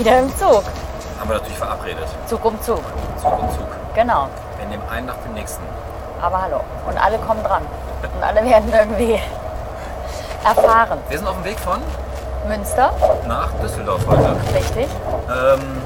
Wieder im Zug. Haben wir natürlich verabredet. Zug um Zug. Zug um Zug. Genau. Wir nehmen einen nach dem nächsten. Aber hallo. Und alle kommen dran. Und alle werden irgendwie erfahren. Wir sind auf dem Weg von Münster, nach Düsseldorf heute. richtig? Ähm,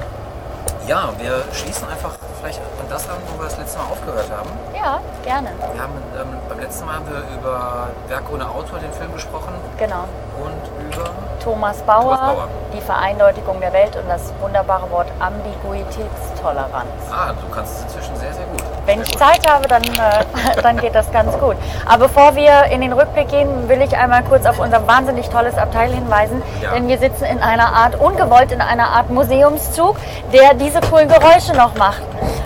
ja, wir schließen einfach vielleicht an das an, wo wir das letzte Mal aufgehört haben. Ja, gerne. Wir haben ähm, beim letzten Mal haben wir über Werk ohne Autor den Film gesprochen Genau. und über Thomas Bauer, Thomas Bauer. die Vereindeutigung der Welt und das wunderbare Wort Ambiguitätstoleranz. Ah, du kannst es inzwischen sehr, sehr gut. Wenn sehr ich gut. Zeit habe, dann, äh, dann geht das ganz gut. Aber bevor wir in den Rückblick gehen, will ich einmal kurz auf unser wahnsinnig tolles Abteil hinweisen. Ja. Denn wir sitzen in einer Art, ungewollt in einer Art Museumszug, der diese coolen Geräusche noch macht.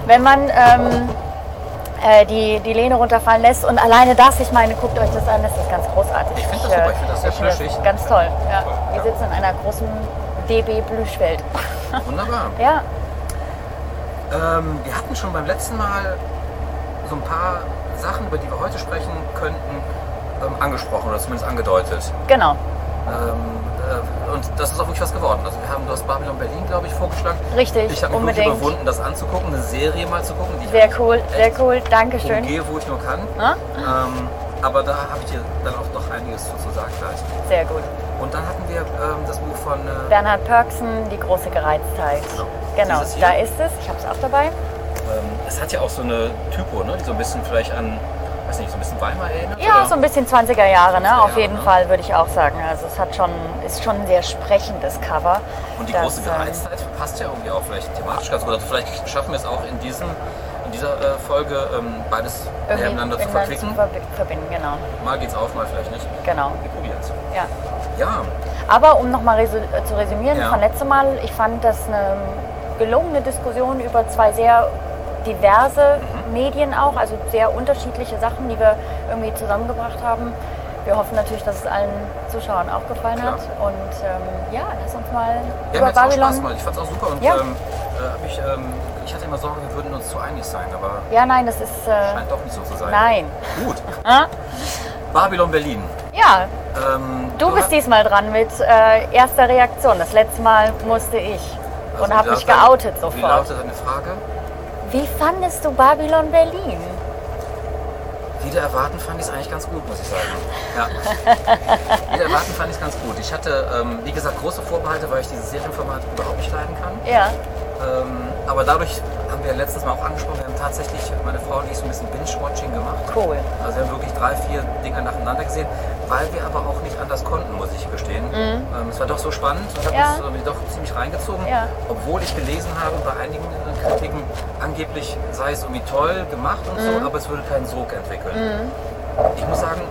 Wenn man ähm, äh, die, die Lehne runterfallen lässt und alleine das, ich meine, guckt euch das an, das ist ganz großartig. Ich finde das super, ich finde das sehr flüssig. Ganz toll. Ja. Toll, Wir ja. sitzen in einer großen DB Blüschwelt. Wunderbar. ja, Ähm, wir hatten schon beim letzten Mal so ein paar Sachen, über die wir heute sprechen könnten, ähm, angesprochen oder zumindest angedeutet. genau. Ähm, äh, und das ist auch wirklich was geworden. Also wir haben das Babylon Berlin, glaube ich, vorgeschlagen. Richtig, Ich habe mich unbedingt. überwunden, das anzugucken, eine Serie mal zu gucken, Sehr cool, sehr cool. Dankeschön. umgehe, wo ich nur kann. Na? Ähm, aber da habe ich dir dann auch noch einiges zu zu sagen gleich. Sehr gut. Und dann hatten wir ähm, das Buch von äh, Bernhard Pörksen, Die große Gereiztheit. Genau. Genau, Dieses hier? da ist es. Ich habe es auch dabei. ähm, es hat ja auch so eine Typo, ne, die so ein bisschen vielleicht an, weiß nicht, so ein bisschen Weimar erinnert. Ja, oder? so ein bisschen 20er Jahre, ne? 20er Auf jeden Jahre, ne? Fall würde ich auch sagen. Also es hat schon, ist schon ein sehr sprechendes Cover. Und die das, große ähm, Gereiztheit passt ja irgendwie auch vielleicht thematisch ganz gut. Also vielleicht schaffen wir es auch in, diesem, in dieser äh, Folge ähm, beides miteinander zu verquicken. zu verbi- verbinden, genau. Mal geht's auf, mal vielleicht nicht. genau. Wir probieren es. Ja. Ja, Aber um nochmal resu äh, zu resümieren Ja. von letztem Mal, ich fand das eine gelungene Diskussion über zwei sehr diverse Mhm. Medien auch, also sehr unterschiedliche Sachen, die wir irgendwie zusammengebracht haben. Wir hoffen natürlich, dass es allen Zuschauern auch gefallen Klar. hat. Und ähm, ja, lass uns mal ja über Babylon. Spaß gemacht. Ich fand es auch super. Und Ja. ähm, äh, ich, ähm, ich hatte immer Sorge, wir würden uns zu einig sein, aber Ja, nein, das ist. Äh, scheint doch nicht so zu sein. nein. Gut. Babylon Berlin. Ja, Ähm, du bist diesmal dran mit äh, erster Reaktion. Das letzte Mal musste ich also und habe wie mich geoutet Wie sofort. lautet deine Frage? Wie fandest du Babylon Berlin? Wieder erwarten fand ich es eigentlich ganz gut, muss ich sagen. Ja. Wieder erwarten fand ich es ganz gut. Ich hatte, ähm, wie gesagt, große Vorbehalte, weil ich dieses Serienformat überhaupt nicht leiden kann. Ja, Ähm, aber dadurch haben wir letztens mal auch angesprochen, wir haben tatsächlich, meine Frau und ich, so ein bisschen Binge-Watching gemacht. cool. Also wir haben wirklich drei, vier Dinge nacheinander gesehen, weil wir aber auch nicht anders konnten, muss ich gestehen. Ähm, es war doch so spannend und hat Mhm. Ja. uns irgendwie doch ziemlich reingezogen. Ja. Obwohl ich gelesen habe bei einigen äh, Kritiken, angeblich sei es irgendwie toll gemacht und Mhm. so, aber es würde keinen Sog entwickeln. Ich muss sagen,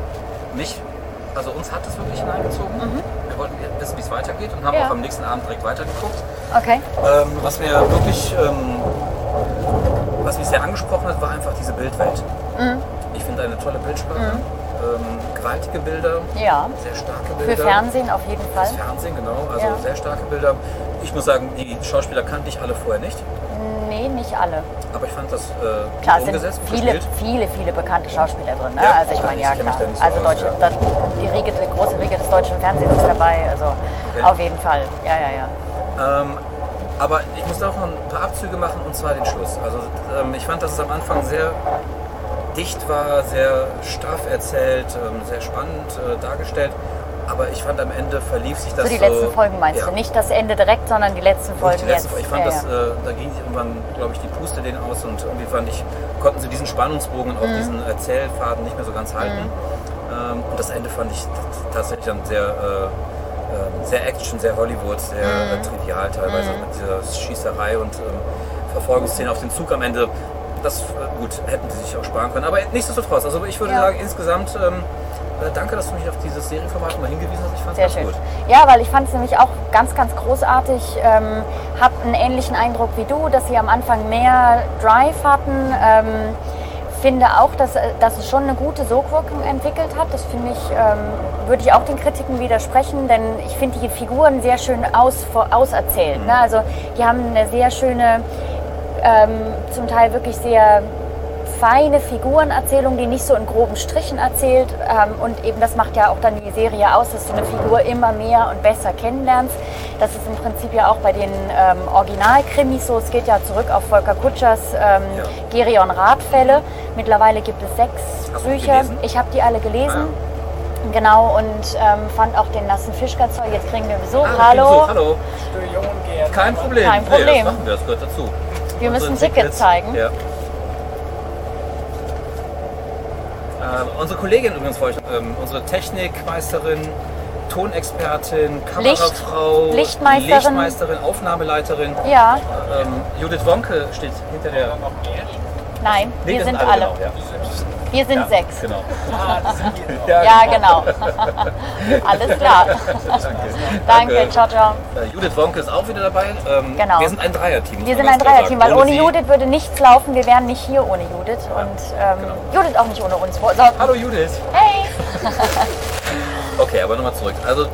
mich, also uns hat es wirklich hineingezogen. Wir wollten wissen, wie es weitergeht und haben Mhm. Ja. auch am nächsten Abend direkt weitergeguckt. Okay. Ähm, was mir wirklich, ähm, was mich sehr angesprochen hat, war einfach diese Bildwelt. Mhm. Ich finde eine tolle Bildsprache, ähm, gewaltige Bilder, Ja, sehr starke für Bilder. Fernsehen auf jeden Fall. Fürs Fernsehen, genau, also Ja. sehr starke Bilder. Ich muss sagen, die Schauspieler kannte ich alle vorher nicht, Nee, nicht alle. aber ich fand das äh, Klar, umgesetzt, viele, gespielt. viele, viele bekannte Schauspieler drin. Ne? Ja, also ich meine, ja klar. so Also aus, deutsche, ja. die, Riege, die große Riege des deutschen Fernsehens ist dabei. Also Okay. auf jeden Fall. Ja, ja, ja. Ähm, aber ich musste auch noch ein paar Abzüge machen und zwar den Schluss. Also ähm, ich fand, dass es am Anfang sehr dicht war, sehr straff erzählt, ähm, sehr spannend äh, dargestellt. Aber ich fand am Ende verlief sich das So die so. letzten Folgen meinst ja. du? Nicht das Ende direkt, sondern die letzten Folgen die letzte, jetzt. Ich fand ja, das, ja. äh, da ging irgendwann, glaube ich, die Puste denen aus und irgendwie fand ich, konnten sie diesen Spannungsbogen und auch Mhm. diesen Erzählfaden nicht mehr so ganz halten. Ähm, und das Ende fand ich tatsächlich dann sehr, äh, ähm, sehr Action, sehr Hollywood, sehr äh, trivial teilweise Mhm. mit dieser Schießerei und ähm, Verfolgungsszene auf den Zug am Ende. Das, äh, gut, hätten sie sich auch sparen können. Aber nichtsdestotrotz, also ich würde Ja. sagen, insgesamt, ähm, äh, danke, dass du mich auf dieses Serienformat mal hingewiesen hast. Ich fand es Sehr ganz schön. gut. Ja, weil ich fand es nämlich auch ganz, ganz großartig. Ähm, hab einen ähnlichen Eindruck wie du, dass sie am Anfang mehr Drive hatten. Ähm, finde auch, dass, äh, dass es schon eine gute Sogwirkung entwickelt hat. Das finde ich, ähm, würde ich auch den Kritiken widersprechen, denn ich finde die Figuren sehr schön aus, auserzählt. Ne? Also die haben eine sehr schöne, ähm, zum Teil wirklich sehr feine Figurenerzählung, die nicht so in groben Strichen erzählt. Ähm, und eben das macht ja auch dann die Serie aus, dass du eine Figur immer mehr und besser kennenlernst. Das ist im Prinzip ja auch bei den ähm, Originalkrimis so. Es geht ja zurück auf Volker Kutschers ähm, Ja. Gerion Radfälle. Mittlerweile gibt es sechs Hast Bücher. gelesen? Ich habe die alle gelesen. Genau, und ähm, fand auch den nassen Fischgazoi. Jetzt kriegen wir Besuch. Ah, Hallo. Besuch, hallo. Kein Problem. Kein Nee, Problem. das machen wir, das gehört dazu. Wir müssen Unsere ein Ticket zeigen. Ja. Ähm, unsere Kollegin übrigens, ich- ähm, unsere Technikmeisterin, Tonexpertin, Kamerafrau, Lichtmeisterin. Lichtmeisterin, Aufnahmeleiterin. Ja, Ähm, Judith Wonke steht hinter der. nein, Nee, wir das sind alle. Genau, ja. Wir sind Ja, sechs. Genau. Ja, genau. Alles klar. Danke, ciao, ciao. Äh, Judith Wonke ist auch wieder dabei. Ähm, Genau. Wir sind ein Dreierteam. Wir sind ein Dreierteam, weil ohne sie- Judith würde nichts laufen. Wir wären nicht hier ohne Judith und ähm, genau. Judith auch nicht ohne uns. So, Hallo Judith. hey! Okay, aber nochmal zurück. Also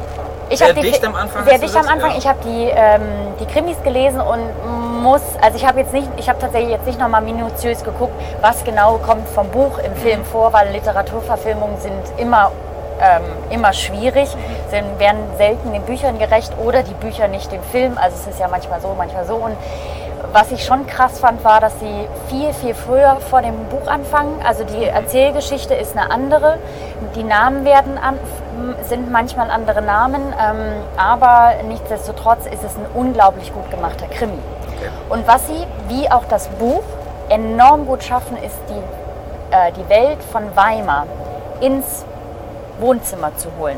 Ich sehr die, dicht am Anfang. Sehr dicht am? Anfang. Ja. Ich habe die, ähm, die Krimis gelesen und muss, also ich habe jetzt nicht, ich habe tatsächlich jetzt nicht nochmal minutiös geguckt, was genau kommt vom Buch im Film vor, weil Literaturverfilmungen sind immer ähm, immer schwierig, sind, werden selten den Büchern gerecht oder die Bücher nicht dem Film. Also es ist ja manchmal so, manchmal so. Und was ich schon krass fand, war, dass sie viel, viel früher vor dem Buch anfangen. Also die Erzählgeschichte ist eine andere. Die Namen werden an, sind manchmal andere Namen, ähm, aber nichtsdestotrotz ist es ein unglaublich gut gemachter Krimi. Und was sie, wie auch das Buch, enorm gut schaffen, ist die, äh, die Welt von Weimar ins Wohnzimmer zu holen.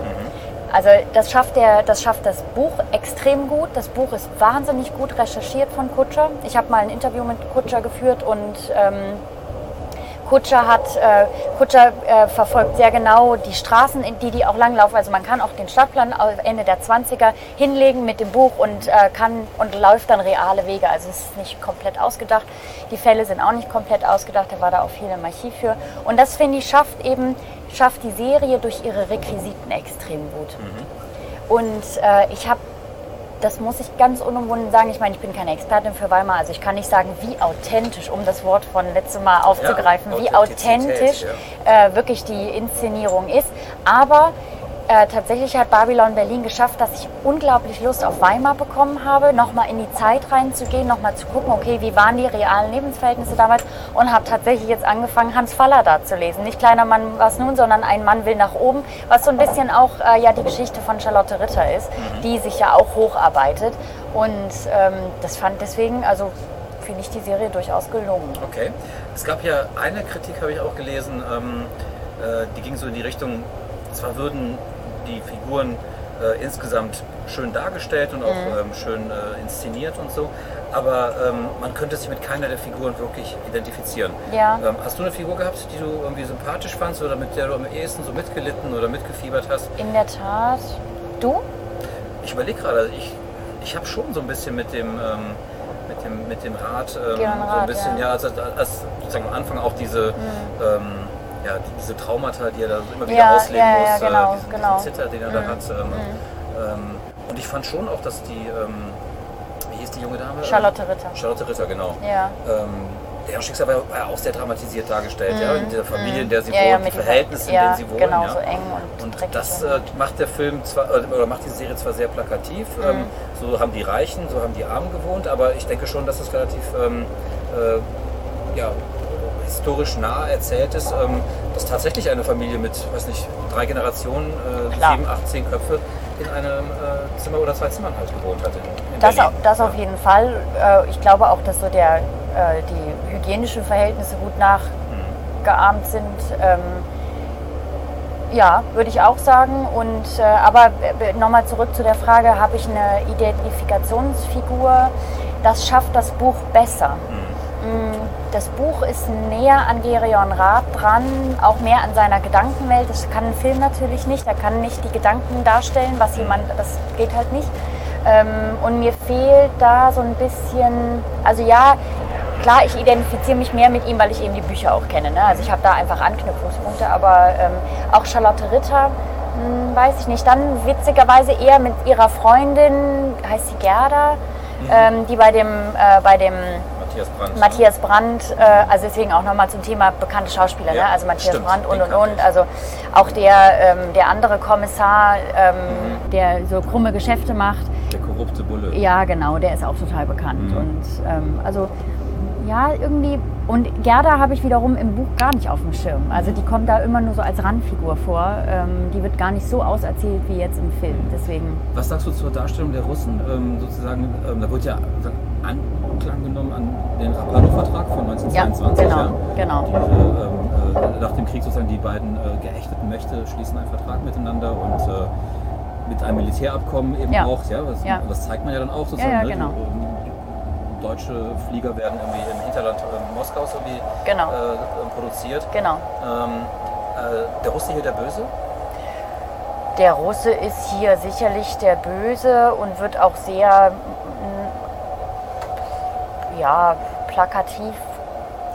Also das schafft, der, das schafft das Buch extrem gut. Das Buch ist wahnsinnig gut recherchiert von Kutscher. Ich habe mal ein Interview mit Kutscher geführt und ähm, Kutscher hat äh, Kutscher äh, verfolgt sehr genau die Straßen, in die die auch langlaufen. Also man kann auch den Stadtplan Ende der 20er hinlegen mit dem Buch und äh, kann und läuft dann reale Wege. Also es ist nicht komplett ausgedacht. Die Fälle sind auch nicht komplett ausgedacht. Da war da auch viel im Archiv für. Und das finde ich schafft eben schafft die Serie durch ihre Requisiten extrem gut. Und äh, ich habe das muss ich ganz unumwunden sagen. Ich meine, ich bin keine Expertin für Weimar, also ich kann nicht sagen, wie authentisch, um das Wort von letztem Mal aufzugreifen, wie Authentizität, authentisch äh, wirklich die Inszenierung ist. Aber äh, tatsächlich hat Babylon Berlin geschafft, dass ich unglaublich Lust auf Weimar bekommen habe, nochmal in die Zeit reinzugehen, nochmal zu gucken, okay, wie waren die realen Lebensverhältnisse damals und habe tatsächlich jetzt angefangen, Hans Faller da zu lesen. Nicht kleiner Mann was nun, sondern ein Mann will nach oben, was so ein bisschen auch äh, ja die Geschichte von Charlotte Ritter ist, die sich ja auch hocharbeitet und ähm, das fand deswegen, also finde ich die Serie durchaus gelungen. Okay. Es gab ja eine Kritik, habe ich auch gelesen, ähm, äh, die ging so in die Richtung, zwar würden die Figuren äh, insgesamt schön dargestellt und auch Mhm. ähm, schön äh, inszeniert und so, aber ähm, man könnte sich mit keiner der Figuren wirklich identifizieren. Ja. Ähm, hast du eine Figur gehabt, die du irgendwie sympathisch fandst oder mit der du am ehesten so mitgelitten oder mitgefiebert hast? In der Tat. Du? Ich überlege gerade, also ich, ich habe schon so ein bisschen mit dem, ähm, mit dem, mit dem Rad, ähm, Georg so ein bisschen, ja. ja, als, als sozusagen am Anfang auch diese, ähm, ja, die, diese Traumata, die er da immer wieder Ja, ausleben ja, ja, muss, genau, äh, diesen, genau. diesen Zitter, den er da hat. Ähm, ähm, und ich fand schon auch, dass die, ähm, wie hieß die junge Dame? Charlotte Ritter. Charlotte Ritter, genau. Ja. Ähm, deren Schicksal war, war ja auch sehr dramatisiert dargestellt, ja, in der Familie, in der sie Mhm. Ja, wohnt, die Verhältnisse, in denen sie wohnen. genau, ja. so eng und Und das äh, macht der Film zwar, äh, oder macht die Serie zwar sehr plakativ, Mhm. ähm, so haben die Reichen, so haben die Armen gewohnt, aber ich denke schon, dass es relativ ähm, äh, ja, historisch nah erzählt ist, ähm, dass tatsächlich eine Familie mit, weiß nicht, drei Generationen, äh, Klar. sieben, acht, zehn Köpfe in einem äh, Zimmer oder zwei Zimmern halt gewohnt hat in, in Das, Berlin. das auf jeden Fall. Äh, Ich glaube auch, dass so der, äh, die hygienischen Verhältnisse gut nachgeahmt sind. Ähm, Ja, würde ich auch sagen. Und, äh, aber nochmal zurück zu der Frage, habe ich eine Identifikationsfigur? Das schafft das Buch besser. Mm, Das Buch ist näher an Gerion Rath dran, auch mehr an seiner Gedankenwelt. Das kann ein Film natürlich nicht. Er kann nicht die Gedanken darstellen, was jemand, das geht halt nicht. Ähm, Und mir fehlt da so ein bisschen, also ja, klar, ich identifiziere mich mehr mit ihm, weil ich eben die Bücher auch kenne. Ne? Also ich habe da einfach Anknüpfungspunkte, aber ähm, auch Charlotte Ritter, hm, weiß ich nicht. Dann witzigerweise eher mit ihrer Freundin, heißt sie Gerda, ähm, die bei dem, äh, bei dem Matthias Brandt. Matthias Brandt, äh, also deswegen auch nochmal zum Thema bekannte Schauspieler, Ja, ne? also Matthias stimmt, Brandt und und und, also auch der, ähm, der andere Kommissar, ähm, Mhm. der so krumme Geschäfte macht, Der korrupte Bulle. ja genau, der ist auch total bekannt Mhm. und ähm, also ja irgendwie und Gerda habe ich wiederum im Buch gar nicht auf dem Schirm, also die kommt da immer nur so als Randfigur vor, ähm, die wird gar nicht so auserzählt wie jetzt im Film, deswegen Was sagst du zur Darstellung der Russen? Ähm, sozusagen, ähm, da wird ja Anklang genommen an den Rapallo-Vertrag von 1922. Ja, genau, ja? genau. Diese, ähm, äh, nach dem Krieg sozusagen die beiden äh, geächteten Mächte schließen einen Vertrag miteinander und äh, mit einem Militärabkommen eben Ja. auch. Ja, das, Ja. das zeigt man ja dann auch sozusagen. Ja, ne? genau. Die, ähm, deutsche Flieger werden irgendwie im Hinterland äh, Moskaus irgendwie Genau. äh, produziert. genau. Ähm, äh, der Russe hier der Böse? Der Russe ist hier sicherlich der Böse und wird auch sehr mm, ja, plakativ,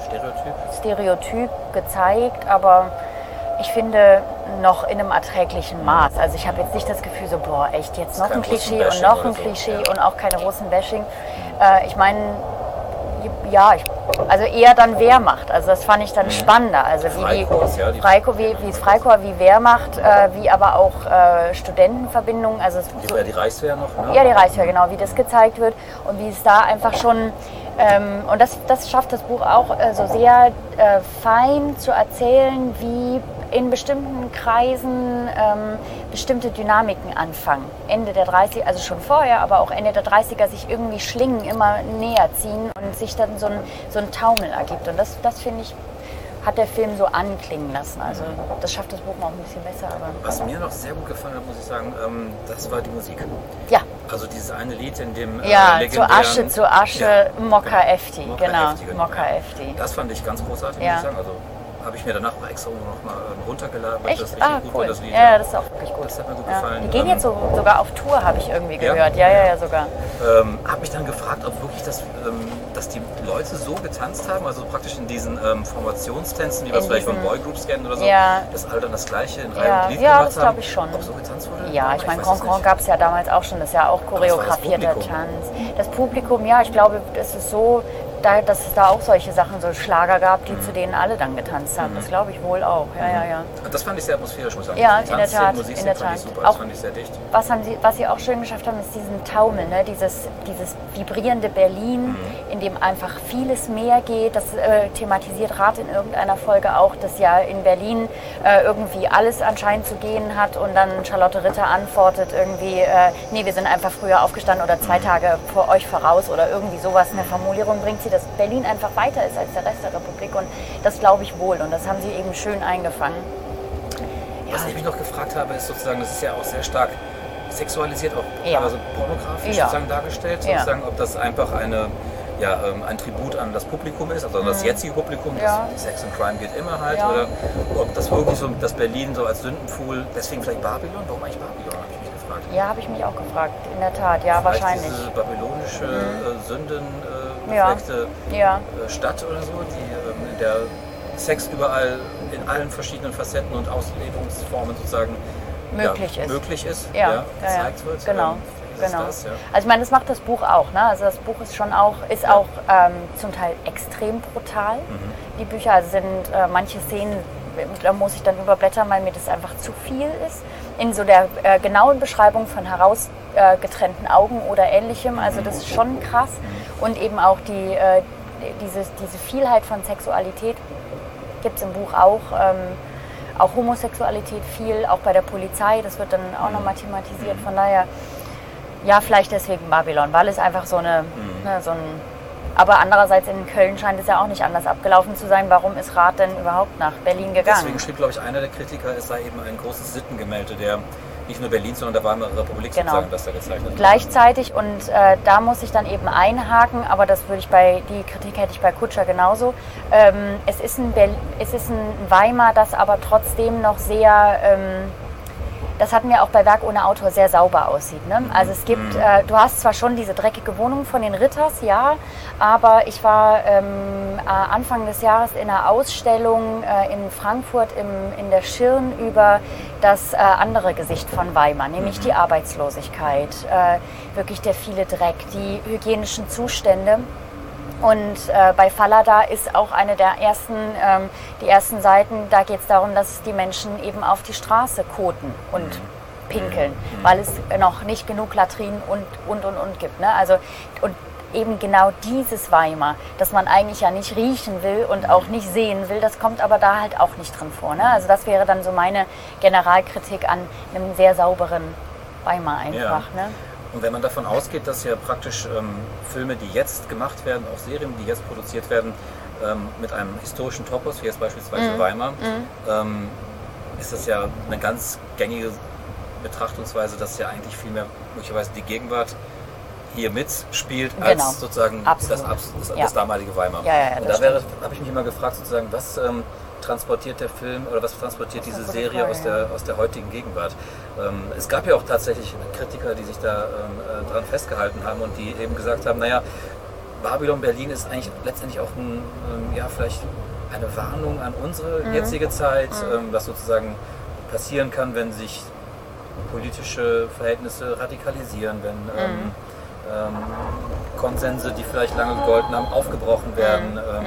Stereotyp? stereotyp gezeigt, aber ich finde noch in einem erträglichen Maß. Also ich habe jetzt nicht das Gefühl so, boah, echt jetzt noch ein Klischee und noch ein so, Klischee ja. und auch keine Russen-Bashing. Äh, ich meine, ja, ich, also eher dann Wehrmacht. Also das fand ich dann spannender. Also wie die, Freikorps, ja, die- Freiko, wie, wie es Freikorps, wie Wehrmacht, äh, wie aber auch äh, Studentenverbindungen. Also Die, ja, die Reichswehr noch, ne? ja, die Reichswehr, genau, wie das gezeigt wird und wie es da einfach schon, ähm, und das, das schafft das Buch auch äh, so sehr äh, fein zu erzählen, wie in bestimmten Kreisen ähm, bestimmte Dynamiken anfangen. Ende der 30er, also schon vorher, aber auch Ende der 30er sich irgendwie Schlingen immer näher ziehen und sich dann so ein, so ein Taumel ergibt. Und das, das finde ich, hat der Film so anklingen lassen. Also das schafft das Buch mal auch ein bisschen besser. Aber Was mir noch sehr gut gefallen hat, muss ich sagen, ähm, das war die Musik. ja, Also dieses eine Lied, in dem äh, Ja, zu Asche, zu Asche, Ja, Mokka Efti, Mokka genau, Efti, Mokka ja. Efti. Das fand ich ganz großartig, Ja. muss ich sagen. Also habe ich mir danach mal extra noch mal ähm, runtergeladen, weil das Echt? richtig Ah, gut cool. das Lied. Ja, ja, das ist auch wirklich gut. Das hat mir gut Ja. gefallen. Die gehen Ähm, jetzt so, sogar auf Tour, habe ich irgendwie Ja? gehört. Ja, ja, ja, sogar. Ähm, habe mich dann gefragt, ob wirklich das, ähm, dass die Leute so getanzt haben, also praktisch in diesen ähm, Formationstänzen, wie wir vielleicht von Boygroups kennen oder so, Ja. dass alle dann das gleiche in Reihe Ja, und Glied ja, gemacht das haben. glaub ich schon. Ob so getanzt wurde? Ja, ich meine, Concon gab es ja damals auch schon, das ist ja auch das das choreografierter. Tanz. Das Publikum, ja, ich glaube, es ist so, da, dass es da auch solche Sachen, so Schlager gab, die zu denen alle dann getanzt haben. Das glaube ich wohl auch. Ja, ja, ja. Das fand ich sehr atmosphärisch, muss ich sagen. Ja, Die in der Tat, in der fand ich Tat. super, das Auch- fand ich sehr dicht. Was, haben sie, was Sie auch schön geschafft haben, ist diesen Taumel, ne? dieses, dieses vibrierende Berlin, Mhm. in dem einfach vieles mehr geht. Das äh, thematisiert Rat in irgendeiner Folge auch, dass ja in Berlin äh, irgendwie alles anscheinend zu gehen hat und dann Charlotte Ritter antwortet irgendwie, äh, nee, wir sind einfach früher aufgestanden oder Mhm. zwei Tage vor euch voraus oder irgendwie sowas. Eine Formulierung bringt sie, dass Berlin einfach weiter ist als der Rest der Republik und das glaube ich wohl und das haben sie eben schön eingefangen. Was ich mich noch gefragt habe, ist sozusagen, das ist ja auch sehr stark sexualisiert, auch Ja. teilweise pornografisch Ja. sozusagen dargestellt, Ja. sozusagen, ob das einfach eine, ja, ähm, ein Tribut an das Publikum ist, also das jetzige Publikum, Mhm. Ja. das Sex and Crime geht immer halt, Ja. oder ob das wirklich so, das Berlin so als Sündenpfuhl, deswegen vielleicht Babylon, warum eigentlich Babylon, habe ich mich gefragt. Ja, habe ich mich auch gefragt, in der Tat, ja, Vielleicht wahrscheinlich. diese babylonische äh, Sünden äh, Befleckte Ja. äh, Stadt oder so, die, ähm, in der Sex überall in allen verschiedenen Facetten und Auslebungsformen sozusagen Möglich ja, ist. möglich ist, ja, gezeigt wird. Genau. Ähm, genau. Das, ja. Also ich meine, das macht das Buch auch. Ne? Also das Buch ist schon auch, ist auch ähm, zum Teil extrem brutal. Mhm. Die Bücher also sind äh, manche Szenen, da muss ich dann überblättern, weil mir das einfach zu viel ist. In so der äh, genauen Beschreibung von herausgetrennten äh, Augen oder ähnlichem. Also das ist schon krass. Und eben auch die, äh, dieses, diese Vielheit von Sexualität gibt es im Buch auch. Ähm, auch Homosexualität viel, auch bei der Polizei, das wird dann auch nochmal thematisiert. Von daher, ja, vielleicht deswegen Babylon, weil es einfach so, eine, ne, so ein aber andererseits in Köln scheint es ja auch nicht anders abgelaufen zu sein. Warum ist Rath denn überhaupt nach Berlin gegangen? Deswegen schrieb, glaube ich, einer der Kritiker, es sei eben ein großes Sittengemälde der nicht nur Berlins, sondern der Weimarer Republik Genau. sozusagen, das da gezeichnet wird. Gleichzeitig und äh, da muss ich dann eben einhaken, aber das würde ich bei, die Kritik hätte ich bei Kutscher genauso. Ähm, es, ist ein es ist ein Weimar, das aber trotzdem noch sehr, ähm, das hatten wir auch bei Werk ohne Autor, sehr sauber aussieht. Ne? Also es gibt, äh, du hast zwar schon diese dreckige Wohnung von den Ritters, ja, aber ich war ähm, äh, Anfang des Jahres in einer Ausstellung äh, in Frankfurt im, in der Schirn über das äh, andere Gesicht von Weimar, nämlich die Arbeitslosigkeit, äh, wirklich der viele Dreck, die hygienischen Zustände. Und äh, bei Fallada ist auch eine der ersten, ähm, die ersten Seiten, da geht es darum, dass die Menschen eben auf die Straße koten und pinkeln, weil es noch nicht genug Latrinen und, und, und, und gibt. Ne? Also, und eben genau dieses Weimar, das man eigentlich ja nicht riechen will und auch nicht sehen will, das kommt aber da halt auch nicht drin vor. Ne? Also das wäre dann so meine Generalkritik an einem sehr sauberen Weimar einfach. Ja. Ne? Und wenn man davon ausgeht, dass ja praktisch ähm, Filme, die jetzt gemacht werden, auch Serien, die jetzt produziert werden, ähm, mit einem historischen Topos, wie jetzt beispielsweise Weimar, ähm, ist das ja eine ganz gängige Betrachtungsweise, dass ja eigentlich vielmehr möglicherweise die Gegenwart hier mitspielt, als Genau. sozusagen Absolut. das, Abs- das, Ja. das damalige Weimar. Ja, ja, ja, Und das da wäre, habe ich mich immer gefragt, sozusagen, was ähm, transportiert der Film oder was transportiert diese Serie aus der, aus der heutigen Gegenwart? Ähm, es gab ja auch tatsächlich Kritiker, die sich da ähm, äh, dran festgehalten haben und die eben gesagt haben, naja, Babylon Berlin ist eigentlich letztendlich auch ein, ähm, ja, vielleicht eine Warnung an unsere Mhm. jetzige Zeit, ähm, was sozusagen passieren kann, wenn sich politische Verhältnisse radikalisieren, wenn Mhm. ähm, ähm, Konsense, die vielleicht lange gegolten haben, aufgebrochen werden, Mhm. ähm,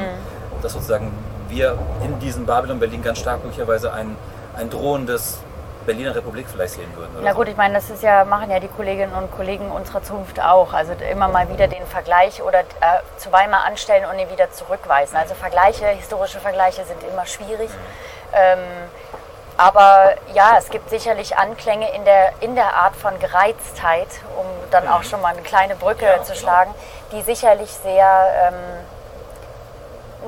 dass sozusagen wir in diesem Babylon Berlin ganz stark möglicherweise ein, ein drohendes Berliner Republik vielleicht sehen würden. Na so. gut, ich meine, das ist ja, machen ja die Kolleginnen und Kollegen unserer Zunft auch. Also immer mal wieder den Vergleich oder äh, zu Weimar anstellen und ihn wieder zurückweisen. Also Vergleiche, historische Vergleiche sind immer schwierig. Ähm, aber ja, es gibt sicherlich Anklänge in der, in der Art von Gereiztheit, um dann auch schon mal eine kleine Brücke Ja, zu genau. schlagen, die sicherlich sehr ähm,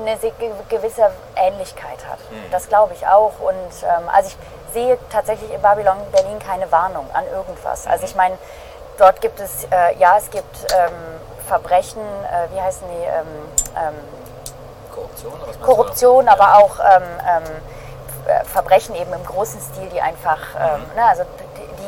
eine se- ge- gewisse Ähnlichkeit hat. Das glaube ich auch. Und ähm, also ich sehe tatsächlich in Babylon Berlin keine Warnung an irgendwas. Also ich meine, dort gibt es, äh, ja, es gibt ähm, Verbrechen, äh, wie heißen die? Ähm, ähm, Korruption? Korruption, aber auch ähm, ähm, äh, Verbrechen eben im großen Stil, die einfach, ähm, ne, also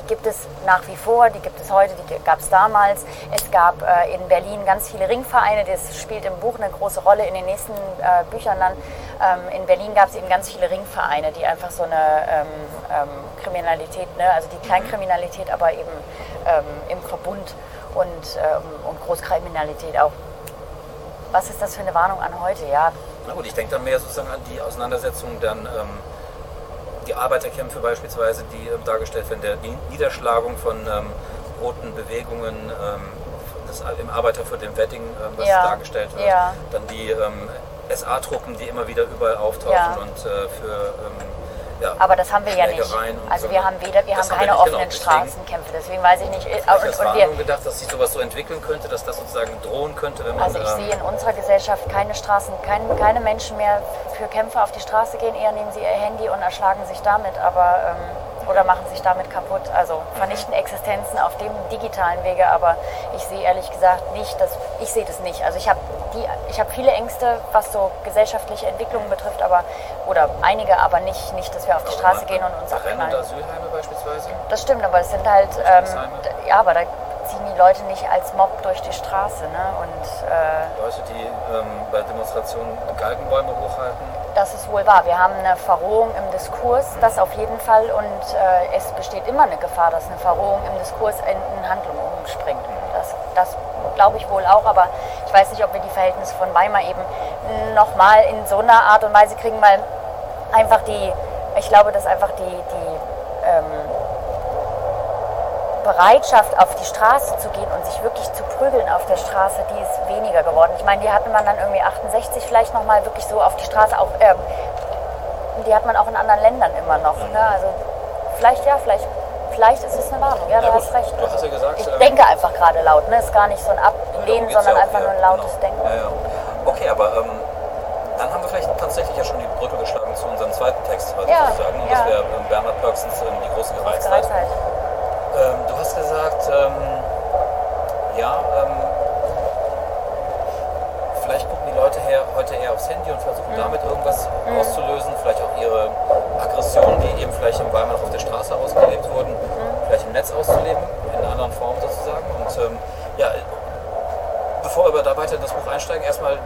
gibt es nach wie vor, die gibt es heute, die gab es damals. Es gab äh, in Berlin ganz viele Ringvereine, das spielt im Buch eine große Rolle in den nächsten äh, Büchern dann. Ähm, in Berlin gab es eben ganz viele Ringvereine, die einfach so eine ähm, ähm, Kriminalität, ne, also die Kleinkriminalität, aber eben ähm, im Verbund und, ähm, und Großkriminalität auch. Was ist das für eine Warnung an heute? Ja, Na gut, ich denke dann mehr sozusagen an die Auseinandersetzung, dann ähm, die Arbeiterkämpfe beispielsweise, die ähm, dargestellt werden, der die Niederschlagung von ähm, roten Bewegungen ähm, das, im Arbeiterviertel im Wedding, ähm, was Ja, dargestellt wird. ja. Dann die ähm, SA-Truppen, die immer wieder überall auftauchen Ja. und äh, für ja, Aber das haben wir ja nicht. Und Also so. wir haben weder, wir haben keine genau. offenen Deswegen- Straßenkämpfe. Deswegen weiß ich nicht. Ich Und, als und Warnung wir, gedacht, dass sich sowas so entwickeln könnte, dass das sozusagen drohen könnte, wenn man also ich ähm, sehe in unserer Gesellschaft keine Straßen, kein, keine Menschen mehr für Kämpfe auf die Straße gehen. Eher nehmen sie ihr Handy und erschlagen sich damit, aber ähm, oder machen sich damit kaputt. Also vernichten Existenzen auf dem digitalen Wege. Aber ich sehe ehrlich gesagt nicht, dass ich sehe das nicht. Also ich habe die, ich habe viele Ängste, was so gesellschaftliche Entwicklungen betrifft, aber oder einige, aber nicht, nicht, dass wir auf die Straße gehen und uns abknallen. Asylheime beispielsweise. Das stimmt, aber es sind halt, ähm, ja, aber da ziehen die Leute nicht als Mob durch die Straße, ne? Und äh, Leute, die ähm, bei Demonstrationen Galgenbäume hochhalten. Das ist wohl wahr. Wir haben eine Verrohung im Diskurs, das auf jeden Fall. Und äh, es besteht immer eine Gefahr, dass eine Verrohung im Diskurs in, in Handlung umspringt. Das, das glaube ich wohl auch, aber ich weiß nicht, ob wir die Verhältnisse von Weimar eben nochmal in so einer Art und Weise kriegen, weil einfach die, ich glaube, dass einfach die, die ähm, Bereitschaft, auf die Straße zu gehen und sich wirklich zu prügeln auf der Straße, die ist weniger geworden. Ich meine, die hatte man dann irgendwie 68 vielleicht nochmal wirklich so auf die Straße, auch, ähm, die hat man auch in anderen Ländern immer noch. Ne? Also vielleicht ja, vielleicht, vielleicht ist es eine Warnung. Ja, du Ja, gut. hast recht. Du hast ja gesagt, ich ähm, denke einfach gerade laut. Ne? Ist gar nicht so ein Ablehnen, sondern ja einfach nur ein lautes genau. Denken. Ja. Okay, aber ähm, dann haben wir vielleicht tatsächlich ja schon die Brücke geschlagen zu unserem zweiten Text, was Ja, ich sagen. Und das wäre ähm, Bernhard Pörksens ähm, Die große Gereiztheit. Gereiztheit. Ähm, du hast gesagt, ähm, ja, ähm, vielleicht gucken die Leute her, heute eher aufs Handy und versuchen Mhm. damit irgendwas auszulösen, vielleicht auch ihre Aggressionen, die eben vielleicht im Weimar auf der Straße ausgelebt wurden, Mhm. vielleicht im Netz auszuleben, in einer anderen Form sozusagen. Und ähm, ja, bevor wir da weiter in das Buch einsteigen, erstmal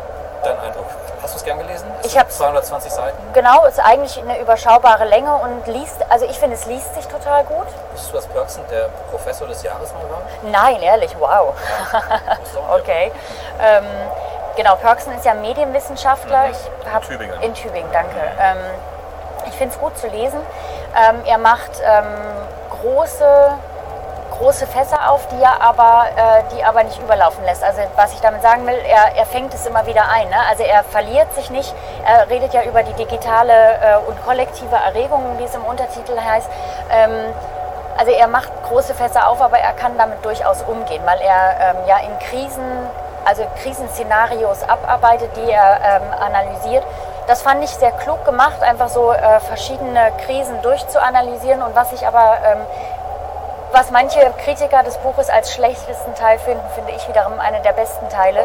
dein Eindruck. Hast du es gern gelesen? Es Ich hab's- 220 Seiten. Genau, ist eigentlich eine überschaubare Länge und liest, also ich finde, es liest sich total gut. Wusstest du, dass Pörksen der Professor des Jahres mal war? Nein, ehrlich, wow. Nicht. Okay. Ähm, genau, Pörksen ist ja Medienwissenschaftler. Mhm. Ich hab, In Tübingen. In Tübingen, danke. Ähm, ich finde es gut zu lesen. Ähm, er macht ähm, große, große Fässer auf, die er aber, äh, die aber nicht überlaufen lässt. Also was ich damit sagen will, er, er fängt es immer wieder ein. Ne? Also er verliert sich nicht. Er redet ja über die digitale äh, und kollektive Erregung, wie es im Untertitel heißt. Ähm, also er macht große Fässer auf, aber er kann damit durchaus umgehen, weil er ähm, ja in Krisen, also Krisenszenarios abarbeitet, die er ähm, analysiert. Das fand ich sehr klug gemacht, einfach so äh, verschiedene Krisen durchzuanalysieren und was ich aber ähm, was manche Kritiker des Buches als schlechtesten Teil finden, finde ich wiederum eine der besten Teile.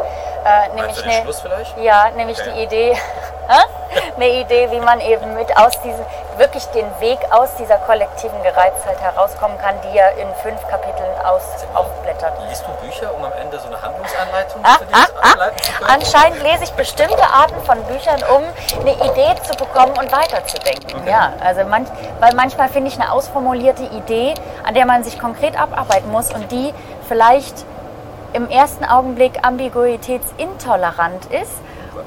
Äh, nämlich den eine, Schluss vielleicht? ja, nämlich Okay. die Idee? eine Idee, wie man eben mit aus diesem, wirklich den Weg aus dieser kollektiven Gereiztheit herauskommen kann, die er in fünf Kapiteln aus, aufblättert. Liest du Bücher, um am Ende so eine Handlungsanleitung Ah, ah, ah. Anscheinend lese ich bestimmte Arten von Büchern, um eine Idee zu bekommen und weiterzudenken. Okay. Ja, also manch, weil manchmal finde ich eine ausformulierte Idee, an der man sich konkret abarbeiten muss und die vielleicht im ersten Augenblick ambiguitätsintolerant ist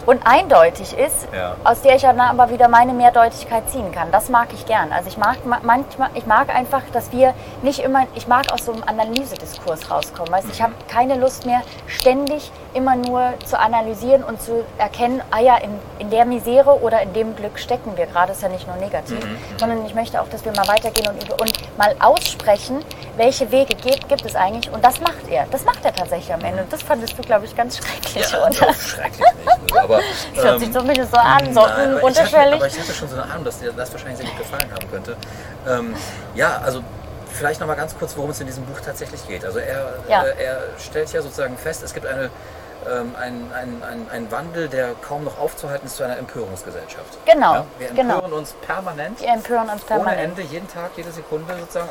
und eindeutig ist, Ja. aus der ich dann aber wieder meine Mehrdeutigkeit ziehen kann. Das mag ich gern. Also ich mag ma- manchmal, ich mag einfach, dass wir nicht immer, ich mag aus so einem Analysediskurs rauskommen. Weißt? Ich habe keine Lust mehr, ständig immer nur zu analysieren und zu erkennen, ah ja, in, in der Misere oder in dem Glück stecken wir gerade, ist ja nicht nur negativ, sondern ich möchte auch, dass wir mal weitergehen und, über- und mal aussprechen, welche Wege gibt, gibt es eigentlich. Und das macht er. Das macht er tatsächlich am Ende. Und das fandest du, glaube ich, ganz schrecklich. Ja, oder? schrecklich nicht. Aber, Das hört sich ähm, zumindest so an, so Nein, aber, ich hatte, unterschwellig. aber ich hatte schon so eine Ahnung, dass dir das wahrscheinlich sehr gut gefallen haben könnte. Ähm, ja, also vielleicht noch mal ganz kurz, worum es in diesem Buch tatsächlich geht. Also er, Ja. äh, er stellt ja sozusagen fest, es gibt eine, ähm, ein, ein, ein, ein Wandel, der kaum noch aufzuhalten ist zu einer Empörungsgesellschaft. Genau, Ja, wir empören genau. uns permanent, Wir empören uns ohne permanent. Ende, jeden Tag, jede Sekunde sozusagen,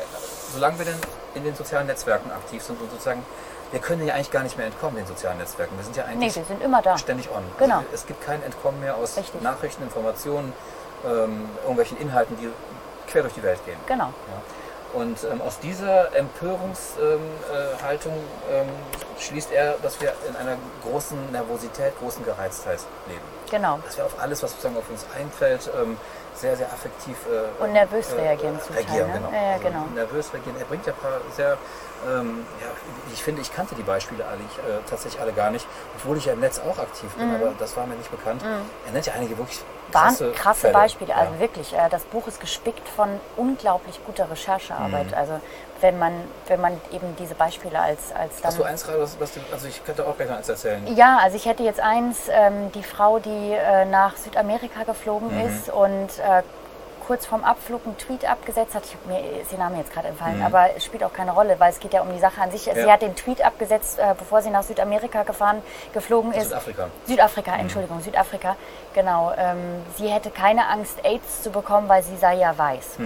solange wir denn in den sozialen Netzwerken aktiv sind und sozusagen, wir können ja eigentlich gar nicht mehr entkommen, den sozialen Netzwerken. Wir sind ja Nee, eigentlich wir sind immer da. ständig on. Genau. Also es gibt kein Entkommen mehr aus Richtig. Nachrichten, Informationen, ähm, irgendwelchen Inhalten, die quer durch die Welt gehen. Genau. Ja. Und ähm, aus dieser Empörungshaltung ähm, äh, ähm, schließt er, dass wir in einer großen Nervosität, großen Gereiztheit leben. Genau. Dass wir auf alles, was sozusagen auf uns einfällt, ähm, sehr, sehr affektiv äh, Und nervös äh, reagieren Teil, reagieren. ne? Genau. Ja, ja, Also genau. Nervös reagieren. Er bringt ja ein paar sehr, ähm, ja, ich finde, ich kannte die Beispiele alle, ich, äh, tatsächlich alle gar nicht, obwohl ich ja im Netz auch aktiv bin, aber das war mir nicht bekannt. Er nennt ja einige wirklich Mhm. Krasse, krasse, Fälle. Beispiele, also Ja. wirklich. Äh, das Buch ist gespickt von unglaublich guter Recherchearbeit. Mhm. Also wenn man, wenn man eben diese Beispiele als, als dann. Hast du eins gerade, was, was du, also ich könnte auch gleich eins erzählen. Ja, also ich hätte jetzt eins, ähm, die Frau, die äh, nach Südamerika geflogen Mhm. ist und äh, kurz vorm Abflug einen Tweet abgesetzt hat. Ich hab, mir ist ihr Name jetzt gerade entfallen, Mhm. aber es spielt auch keine Rolle, weil es geht ja um die Sache an sich. Sie Ja. hat den Tweet abgesetzt, äh, bevor sie nach Südamerika gefahren, geflogen ist. Südafrika. Südafrika, Entschuldigung, Südafrika. Genau. Ähm, sie hätte keine Angst, AIDS zu bekommen, weil sie sei ja weiß.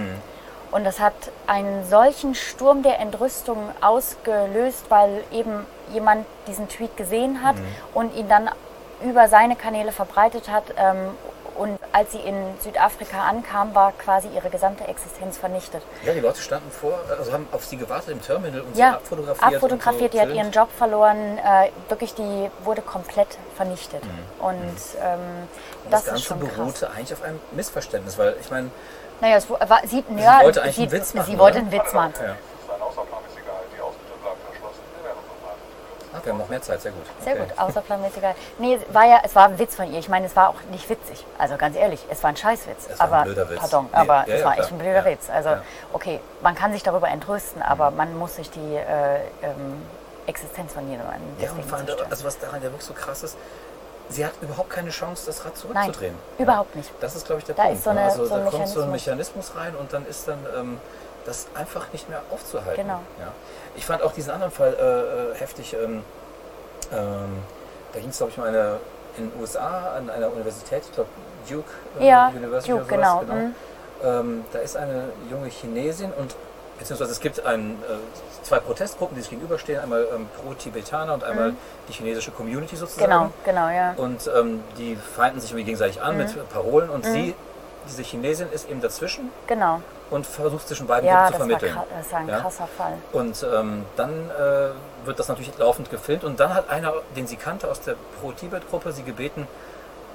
Und das hat einen solchen Sturm der Entrüstung ausgelöst, weil eben jemand diesen Tweet gesehen hat und ihn dann über seine Kanäle verbreitet hat. Ähm, und als sie in Südafrika ankam, war quasi ihre gesamte Existenz vernichtet. Ja, die Leute standen vor, also haben auf sie gewartet im Terminal und sie Ja, abfotografiert. abfotografiert, und so die hat ihren Job verloren, äh, wirklich, die wurde komplett vernichtet. Und ähm, Und das, das ist Ganze schon krass. beruhte eigentlich auf einem Missverständnis, weil ich meine, Naja, es war, sie, ja, wollte eigentlich sie, einen Witz machen, Sie wollte einen Witz machen. ja. ist ein außerplanmäßiger Halt. Die Ausbildung bleibt verschlossen. Wir haben noch mehr Zeit, sehr gut. Sehr Okay. gut, außerplanmäßig. Nee, es war ja, es war ein Witz von ihr. Ich meine, es war auch nicht witzig. Also ganz ehrlich, es war ein Scheißwitz. Es war ein aber, blöder Witz. Pardon, Nee, aber ja, es ja, war klar. echt ein blöder Ja, Witz. Also, okay, man kann sich darüber entrösten, aber man muss sich die äh, ähm, Existenz von jemandem Ja, und vor allem, also was daran ja wirklich so krass ist, sie hat überhaupt keine Chance, das Rad Nein, zurückzudrehen. überhaupt nicht. Das ist, glaube ich, der Da Punkt. ist so ne? eine- also so da kommt so ein Mechanismus. Mechanismus rein und dann ist dann ähm, das einfach nicht mehr aufzuhalten. Genau. Ja. Ich fand auch diesen anderen Fall äh, äh, heftig. Ähm, ähm, da ging es, glaube ich, eine in den USA an einer Universität, ich glaube Duke äh, Ja, University Duke, oder sowas, genau, mhm. Ähm, da ist eine junge Chinesin und beziehungsweise es gibt ein, äh, zwei Protestgruppen, die sich gegenüberstehen, einmal ähm, pro-Tibetaner und einmal die chinesische Community sozusagen. Mhm. Genau, genau, ja. Und ähm, die feinden sich irgendwie gegenseitig an mit Parolen und sie, diese Chinesin, ist eben dazwischen Genau. Und versucht zwischen beiden Ja, zu war, vermitteln. kra- das war ein Ja? krasser Fall. Und ähm, dann äh, wird das natürlich laufend gefilmt und dann hat einer, den sie kannte aus der Pro-Tibet-Gruppe, sie gebeten,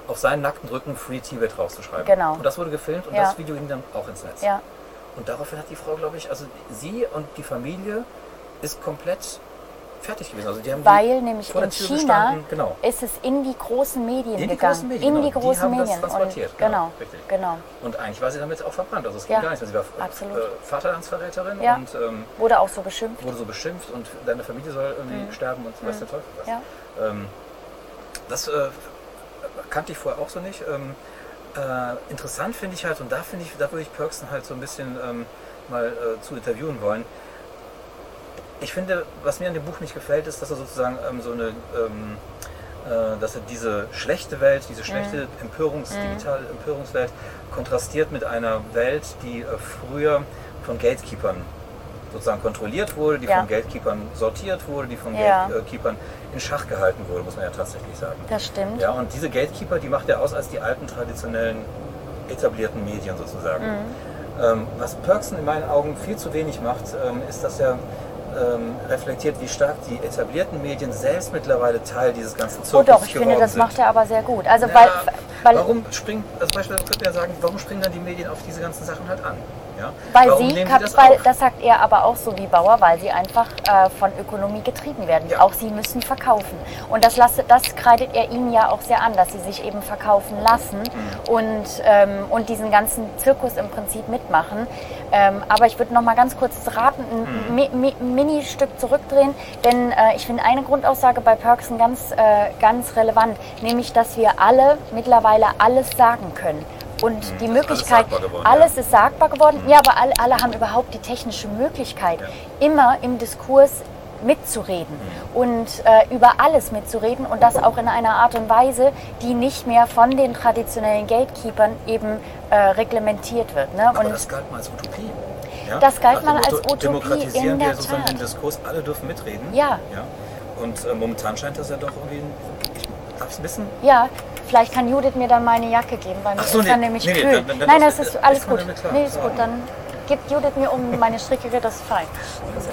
auf seinen nackten Rücken Free Tibet draufzuschreiben. Genau. Und das wurde gefilmt und Ja. das Video ging dann auch ins Netz. Ja, Und daraufhin hat die Frau, glaube ich, also sie und die Familie ist komplett fertig gewesen. Also die haben weil die nämlich in China genau. ist es in die großen Medien In die gegangen. großen Medien, in genau. die Die großen haben das Medien. transportiert, Und, genau, genau, genau. Und eigentlich war sie damit auch verbrannt. Also es ging Ja, gar nicht mehr. Sie war absolut. Äh, Vaterlandsverräterin Ja. und ähm, Wurde auch so beschimpft. wurde so beschimpft und deine Familie soll irgendwie sterben und weiß der Teufel was. Mhm. Ja. Ähm, das äh, kannte ich vorher auch so nicht. Ähm, äh, interessant finde ich halt, und da finde ich, da würde ich Perksen halt so ein bisschen ähm, mal äh, zu interviewen wollen. Ich finde, was mir an dem Buch nicht gefällt, ist, dass er sozusagen ähm, so eine, ähm, äh, dass er diese schlechte Welt, diese schlechte Empörungs-, digitale Empörungswelt kontrastiert mit einer Welt, die äh, früher von Gatekeepern sozusagen kontrolliert wurde, die Ja. von Gatekeepern sortiert wurde, die von Ja. Gatekeepern in Schach gehalten wurde, muss man ja tatsächlich sagen. Das stimmt. Ja, und diese Gatekeeper, die macht er aus als die alten traditionellen etablierten Medien sozusagen. Mhm. Ähm, was Perksen in meinen Augen viel zu wenig macht, ähm, ist, dass er ähm, reflektiert, wie stark die etablierten Medien selbst mittlerweile Teil dieses ganzen Oh Zirkus doch, ich finde, das sind. macht er aber sehr gut. Also Ja, weil, weil, warum springen, also beispielsweise könnte man ja sagen, warum springen dann die Medien auf diese ganzen Sachen halt an? Ja? weil warum sie, das weil das sagt er aber auch so wie Bauer, weil sie einfach äh, von Ökonomie getrieben werden. Ja. Auch sie müssen verkaufen. Und das, lasse, das kreidet er ihnen ja auch sehr an, dass sie sich eben verkaufen lassen Mhm. und, ähm, und diesen ganzen Zirkus im Prinzip mitmachen. Ähm, aber ich würde noch mal ganz kurz das Raten, ein Mhm. Mi Mi Mini-Stück zurückdrehen, denn äh, ich finde eine Grundaussage bei Perksen ganz, äh, ganz relevant, nämlich, dass wir alle mittlerweile alles sagen können. Und die Mhm. alles Möglichkeit, geworden, alles ja. ist sagbar geworden. Ja, aber alle, alle haben überhaupt die technische Möglichkeit, immer im Diskurs mitzureden und äh, über alles mitzureden und das auch in einer Art und Weise, die nicht mehr von den traditionellen Gatekeepers eben äh, reglementiert wird. Ne? Aber Und das galt mal als Utopie. Ja? Das galt mal als Utopie, Demokratisieren in der wir sozusagen Tat. den Diskurs, alle dürfen mitreden. Ja. ja? Und äh, momentan scheint das ja doch irgendwie, ein, darf es wissen, ja, vielleicht kann Judith mir dann meine Jacke geben, weil mir so, ist nee, dann nämlich nee, nee, kühl. dann- dann- dann- Nein, das- ist ich alles gut. Nee, ist gut. Dann gibt Judith mir um meine Strickige, das ist fein. Das.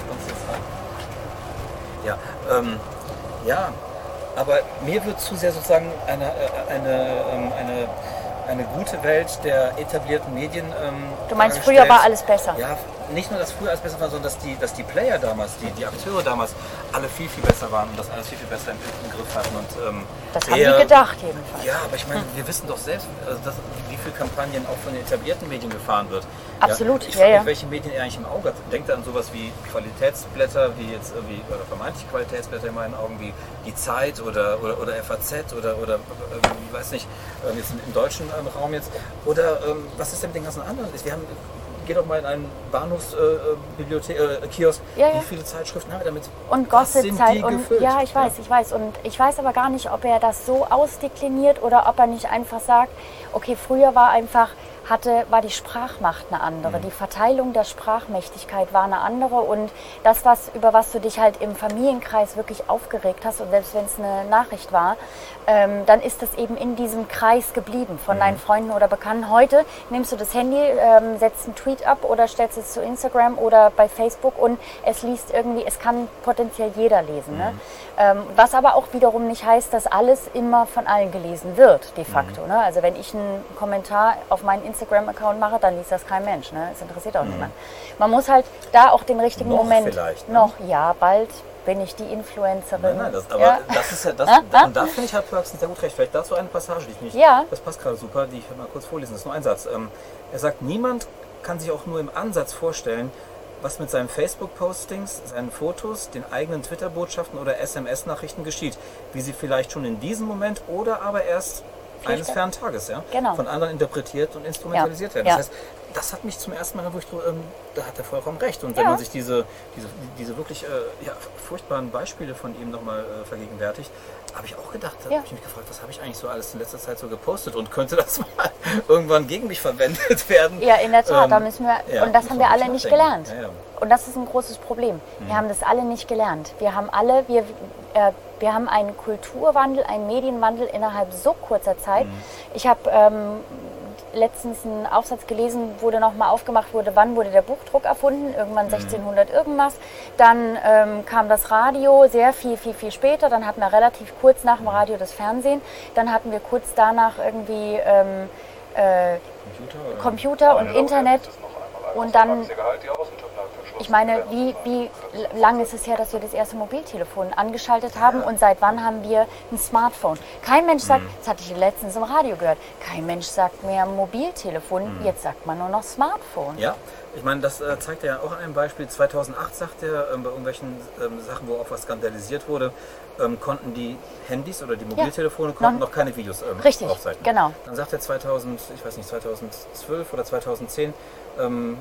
Ja, ähm, ja, aber mir wird zu sehr sozusagen eine, äh, eine, ähm, eine, eine gute Welt der etablierten Medien. Ähm, Du meinst, früher war alles besser? Ja, nicht nur, dass früher alles besser war, sondern dass die, dass die Player damals, die, die Akteure damals, alle viel, viel besser waren und das alles viel, viel besser im, im Griff hatten. Und, ähm, Das haben eher- die gedacht jedenfalls. Ja, aber ich meine, wir wissen doch selbst, also das, wie viele Kampagnen auch von den etablierten Medien gefahren wird. Absolut, Ja, ich ja, frage ja. mich, welche Medien er eigentlich im Auge hat. Denkt er an sowas wie Qualitätsblätter, wie jetzt irgendwie, oder vermeintlich Qualitätsblätter in meinen Augen, wie die Zeit oder, oder, oder FAZ oder, oder ähm, ich weiß nicht, ähm, jetzt im deutschen ähm, Raum jetzt. Oder ähm, was ist denn mit den ganzen anderen? Wir haben, geh doch mal in einen Bahnhofsbibliothek, äh, Ja, ja. wie viele Zeitschriften haben wir damit? Und Gossip-Zeit ja, ich weiß, ich weiß. Und ich weiß aber gar nicht, ob er das so ausdekliniert oder ob er nicht einfach sagt, okay, früher war einfach, hatte, war die Sprachmacht eine andere. Mhm. Die Verteilung der Sprachmächtigkeit war eine andere und das, was, über was du dich halt im Familienkreis wirklich aufgeregt hast und selbst wenn es eine Nachricht war, ähm, dann ist es eben in diesem Kreis geblieben von Mhm. deinen Freunden oder Bekannten. Heute nimmst du das Handy, ähm, setzt einen Tweet ab oder stellst es zu Instagram oder bei Facebook und es liest irgendwie, es kann potenziell jeder lesen. Ne? Ähm, was aber auch wiederum nicht heißt, dass alles immer von allen gelesen wird, de facto. Ne? Also wenn ich einen Kommentar auf meinen Instagram-Account mache, dann liest das kein Mensch. Ne? Es interessiert auch niemand. Man muss halt da auch den richtigen Noch Moment. vielleicht, ne? Noch, ja, bald bin ich die Influencerin. Nein, nein, das, aber ja? das ist ja das, Ah, ah. und da finde ich hat Perksen sehr gut recht. Vielleicht dazu eine Passage, die ich nicht, Ja. das passt gerade super, die ich mal kurz vorlesen. Das ist nur ein Satz. Ähm, er sagt, niemand kann sich auch nur im Ansatz vorstellen, was mit seinen Facebook-Postings, seinen Fotos, den eigenen Twitter-Botschaften oder SMS-Nachrichten geschieht, wie sie vielleicht schon in diesem Moment oder aber erst eines fernen Tages ja, Genau. von anderen interpretiert und instrumentalisiert werden. Ja. Das heißt, das hat mich zum ersten Mal, wo ich, ähm, da hat er vollkommen recht. Und wenn man sich diese, diese, diese wirklich äh, ja, furchtbaren Beispiele von ihm nochmal äh, vergegenwärtigt, habe ich auch gedacht, da habe ich mich gefragt, was habe ich eigentlich so alles in letzter Zeit so gepostet und könnte das mal irgendwann gegen mich verwendet werden? Ja, in der Tat, Ähm, da müssen wir, und das haben wir alle nicht gelernt. Und das ist ein großes Problem. Mhm. Wir haben das alle nicht gelernt. Wir haben alle, wir, äh, wir haben einen Kulturwandel, einen Medienwandel innerhalb so kurzer Zeit. Mhm. Ich habe ähm, letztens einen Aufsatz gelesen, wurde nochmal aufgemacht wurde, wann wurde der Buchdruck erfunden, irgendwann Mhm. 1600 irgendwas. Dann ähm, kam das Radio sehr viel, viel, viel später. Dann hatten wir relativ kurz nach dem Radio das Fernsehen. Dann hatten wir kurz danach irgendwie ähm, äh, Computer? Computer und Internet. Und dann, ich meine, wie, wie lange ist es her, dass wir das erste Mobiltelefon angeschaltet haben und seit wann haben wir ein Smartphone? Kein Mensch sagt, das hatte ich letztens im Radio gehört, kein Mensch sagt mehr Mobiltelefon, Mhm. jetzt sagt man nur noch Smartphone. Ja, ich meine, das äh, zeigt er ja auch einem Beispiel. 2008 sagt er, ähm, bei irgendwelchen ähm, Sachen, wo auch was skandalisiert wurde, ähm, konnten die Handys oder die Mobiltelefone konnten Noch- noch keine Videos ähm, Richtig, aufzeichnen. genau. Dann sagt er 2000, ich weiß nicht, 2012 oder 2010, ähm,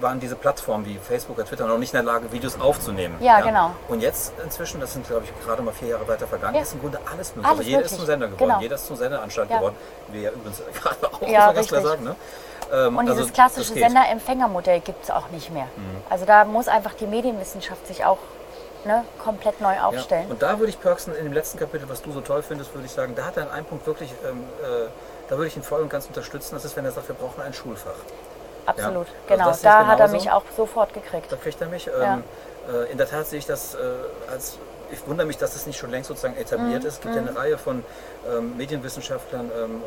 waren diese Plattformen wie Facebook oder Twitter noch nicht in der Lage, Videos aufzunehmen. Ja, genau. Und jetzt inzwischen, das sind glaube ich gerade mal vier Jahre weiter vergangen, Ja. ist im Grunde alles möglich. Alles also jeder ist möglich. zum Sender geworden, Genau. jeder ist zum Senderanstalt Ja. geworden. Wir ja übrigens gerade auch, Ja, muss man ganz klar sagen. Ne? Ähm, Und also dieses klassische. Mhm. Sender-Empfänger-Modell gibt es auch nicht mehr. Also da muss einfach die Medienwissenschaft sich auch ne, komplett neu aufstellen. Ja, und da würde ich Perksen in dem letzten Kapitel, was du so toll findest, würde ich sagen, da hat er an einem Punkt wirklich, ähm, äh, da würde ich ihn voll und ganz unterstützen. Das ist, wenn er sagt, wir brauchen ein Schulfach. Absolut, also genau. das ist Da hat er mich auch sofort gekriegt. Da kriegt er mich. Ja. Ähm, äh, in der Tat sehe ich das äh, als, ich wundere mich, dass es nicht schon längst sozusagen Mhm, etabliert ist. Es gibt ja eine Reihe von ähm, Medienwissenschaftlern, ähm,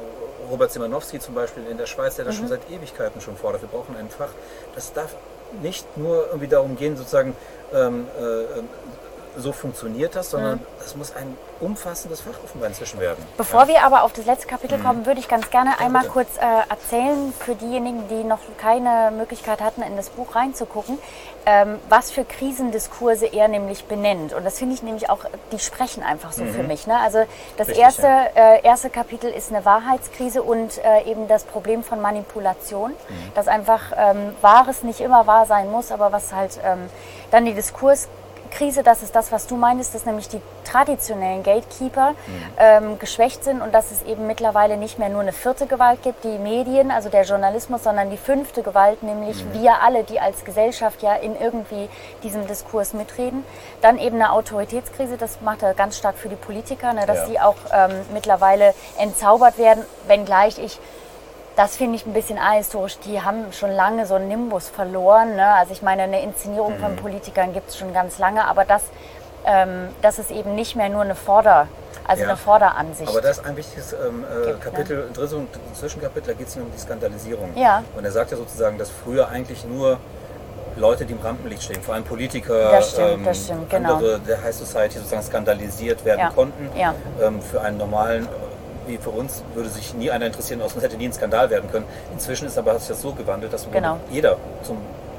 Robert Simanowski zum Beispiel in der Schweiz, der das Mhm. schon seit Ewigkeiten schon fordert. Wir brauchen ein Fach. Das darf nicht nur irgendwie darum gehen, sozusagen ähm, äh, so funktioniert das, sondern es muss ein umfassendes Fach offenbar inzwischen werden. Mhm. Bevor wir aber auf das letzte Kapitel Mhm. kommen, würde ich ganz gerne einmal bitte. kurz äh, erzählen für diejenigen, die noch keine Möglichkeit hatten, in das Buch reinzugucken, ähm, was für Krisendiskurse er nämlich benennt. Und das finde ich nämlich auch, die sprechen einfach so für mich. Ne? Also das Mhm. Richtig, erste, ja. äh, erste Kapitel ist eine Wahrheitskrise und äh, eben das Problem von Manipulation, Mhm. dass einfach ähm, Wahres nicht immer wahr sein muss, aber was halt ähm, dann die Diskurs Krise, das ist das, was du meinst, dass nämlich die traditionellen Gatekeeper ähm, geschwächt sind und dass es eben mittlerweile nicht mehr nur eine vierte Gewalt gibt, die Medien, also der Journalismus, sondern die fünfte Gewalt, nämlich wir alle, die als Gesellschaft ja in irgendwie diesem Diskurs mitreden. Dann eben eine Autoritätskrise, das macht er ganz stark für die Politiker, ne, dass Ja. die auch ähm, mittlerweile entzaubert werden, wenngleich ich das finde ich ein bisschen ahistorisch. Die haben schon lange so einen Nimbus verloren. Ne? Also ich meine, eine Inszenierung Mhm. von Politikern gibt es schon ganz lange, aber das, ähm, das ist eben nicht mehr nur eine Vorder, also Ja. eine Vorderansicht. Aber da ist ein wichtiges ähm, äh, Gibt, Kapitel drin, so ein Zwischenkapitel, da geht es um die Skandalisierung. Ja. Und er sagt ja sozusagen, dass früher eigentlich nur Leute, die im Rampenlicht stehen, vor allem Politiker, Das stimmt, das stimmt, genau. andere der High Society sozusagen skandalisiert werden Ja. konnten. Ja. Ähm, für einen normalen, wie für uns, würde sich nie einer interessieren, aus uns hätte nie ein Skandal werden können. Inzwischen ist aber hat sich das so gewandelt, dass Genau. Jeder zum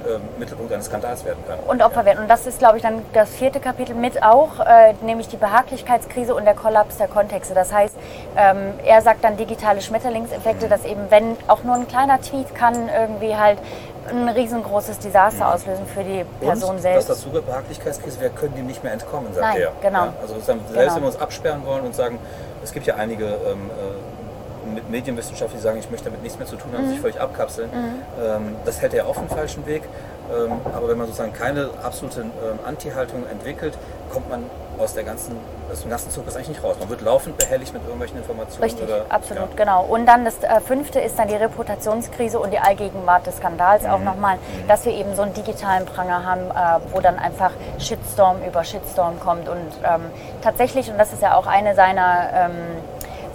ähm, Mittelpunkt eines Skandals werden kann. und Opfer werden. Und das ist, glaube ich, dann das vierte Kapitel mit auch, äh, nämlich die Behaglichkeitskrise und der Kollaps der Kontexte. Das heißt, ähm, er sagt dann digitale Mhm. Schmetterlingseffekte, dass eben, wenn auch nur ein kleiner Tweet kann irgendwie halt ein riesengroßes Desaster auslösen für die Person Mhm. und selbst. dass das sogar Behaglichkeitskrise, wir können dem nicht mehr entkommen, sagt Nein, er. genau. Ja, also selbst Genau. wenn wir uns absperren wollen und sagen, es gibt ja einige ähm, äh, mit Medienwissenschaftler, die sagen, ich möchte damit nichts mehr zu tun haben, Mhm. sich völlig abkapseln. Ähm, das hält er auf den falschen Weg. Ähm, aber wenn man sozusagen keine absolute ähm, Anti-Haltung entwickelt, kommt man aus, der ganzen, aus dem ganzen Zirkus eigentlich nicht raus. Man wird laufend behelligt mit irgendwelchen Informationen. Richtig, oder, absolut, ja. genau. Und dann das äh, fünfte ist dann die Reputationskrise und die Allgegenwart des Skandals auch Mhm. nochmal, dass wir eben so einen digitalen Pranger haben, äh, wo dann einfach Shitstorm über Shitstorm kommt und ähm, tatsächlich, und das ist ja auch eine seiner, ähm,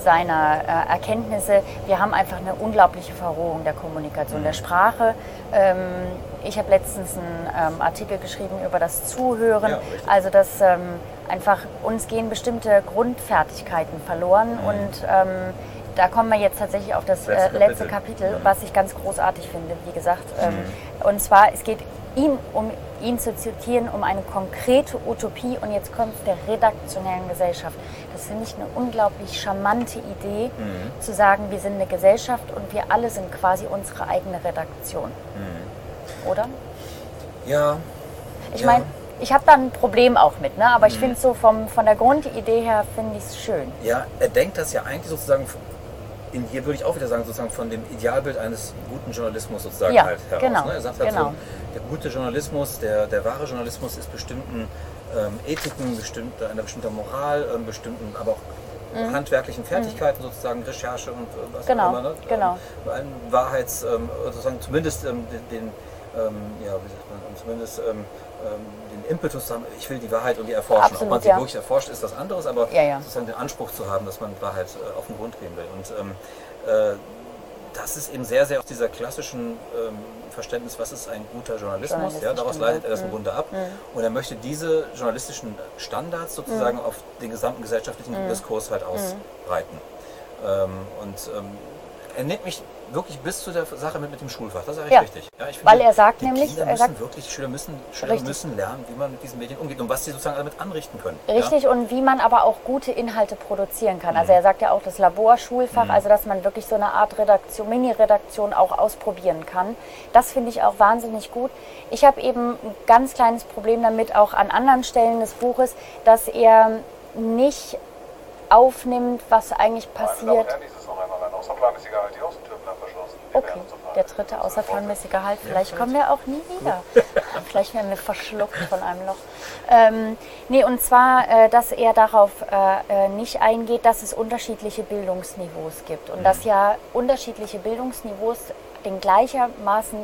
seiner äh, Erkenntnisse. Wir haben einfach eine unglaubliche Verrohung der Kommunikation, der Sprache. Ähm, ich habe letztens einen ähm, Artikel geschrieben über das Zuhören. Ja, also dass ähm, einfach uns gehen bestimmte Grundfertigkeiten verloren und ähm, da kommen wir jetzt tatsächlich auf das Letzte äh, letzte Kapitel. Kapitel, Mhm. was ich ganz großartig finde, wie gesagt. Ähm, Und zwar, es geht ihm, um ihn zu zitieren, um eine konkrete Utopie und jetzt kommt es der redaktionellen Gesellschaft. Das finde ich eine unglaublich charmante Idee, Mhm. zu sagen, wir sind eine Gesellschaft und wir alle sind quasi unsere eigene Redaktion. Oder? Ja, Ich Ja. meine, ich habe da ein Problem auch mit, ne? aber ich Mhm. finde so vom, von der Grundidee her, finde ich es schön. Ja, er denkt das ja eigentlich sozusagen, in hier würde ich auch wieder sagen, sozusagen von dem Idealbild eines guten Journalismus sozusagen Ja, halt heraus. genau, Ne? Er sagt halt genau. so, der gute Journalismus, der, der wahre Journalismus ist bestimmten ähm, Ethiken, bestimmter, einer bestimmten Moral, ähm, bestimmten, aber auch handwerklichen Fertigkeiten sozusagen, Recherche und äh, was Mhm. Genau, auch immer. Ne? genau. Ähm, Wahrheits, ähm, sozusagen zumindest ähm, den, den ähm, ja, wie sagt man, zumindest ähm, ähm, den Impetus zu haben, ich will die Wahrheit und die erforschen. Ob Absolut, man sie ja. wirklich erforscht, ist was anderes, aber Ja, ja. sozusagen den Anspruch zu haben, dass man Wahrheit äh, auf den Grund gehen will. Und ähm, äh, das ist eben sehr, sehr aus dieser klassischen ähm, Verständnis, was ist ein guter Journalismus. Ja, daraus stimmt, leitet er das im Grunde ab. Und er möchte diese journalistischen Standards sozusagen auf den gesamten gesellschaftlichen Diskurs halt ausbreiten. Ähm, und ähm, er nimmt mich wirklich bis zu der Sache mit, mit dem Schulfach. Das ist eigentlich Ja, richtig. Ja, ich weil er sagt die nämlich, Kinder er sagt- wirklich, Schüler müssen, Schüler Richtig. müssen lernen, wie man mit diesen Medien umgeht und was sie sozusagen damit anrichten können. Richtig, und wie man aber auch gute Inhalte produzieren kann. Also er sagt ja auch das Laborschulfach, also dass man wirklich so eine Art Redaktion, Mini-Redaktion auch ausprobieren kann. Das finde ich auch wahnsinnig gut. Ich habe eben ein ganz kleines Problem damit, auch an anderen Stellen des Buches, dass er nicht aufnimmt, was eigentlich Meine Damen und passiert. Herren, dies ist noch einmal ein außerplanmäßiger Halt. Die Außentür bleibt verschlossen. Wir Okay, werden sofort der dritte außerplanmäßige Halt. Vielleicht kommen wir auch nie wieder. Vielleicht werden wir verschluckt von einem Loch. Ähm, nee, und zwar, äh, dass er darauf äh, äh, nicht eingeht, dass es unterschiedliche Bildungsniveaus gibt. Und dass ja unterschiedliche Bildungsniveaus den gleichermaßen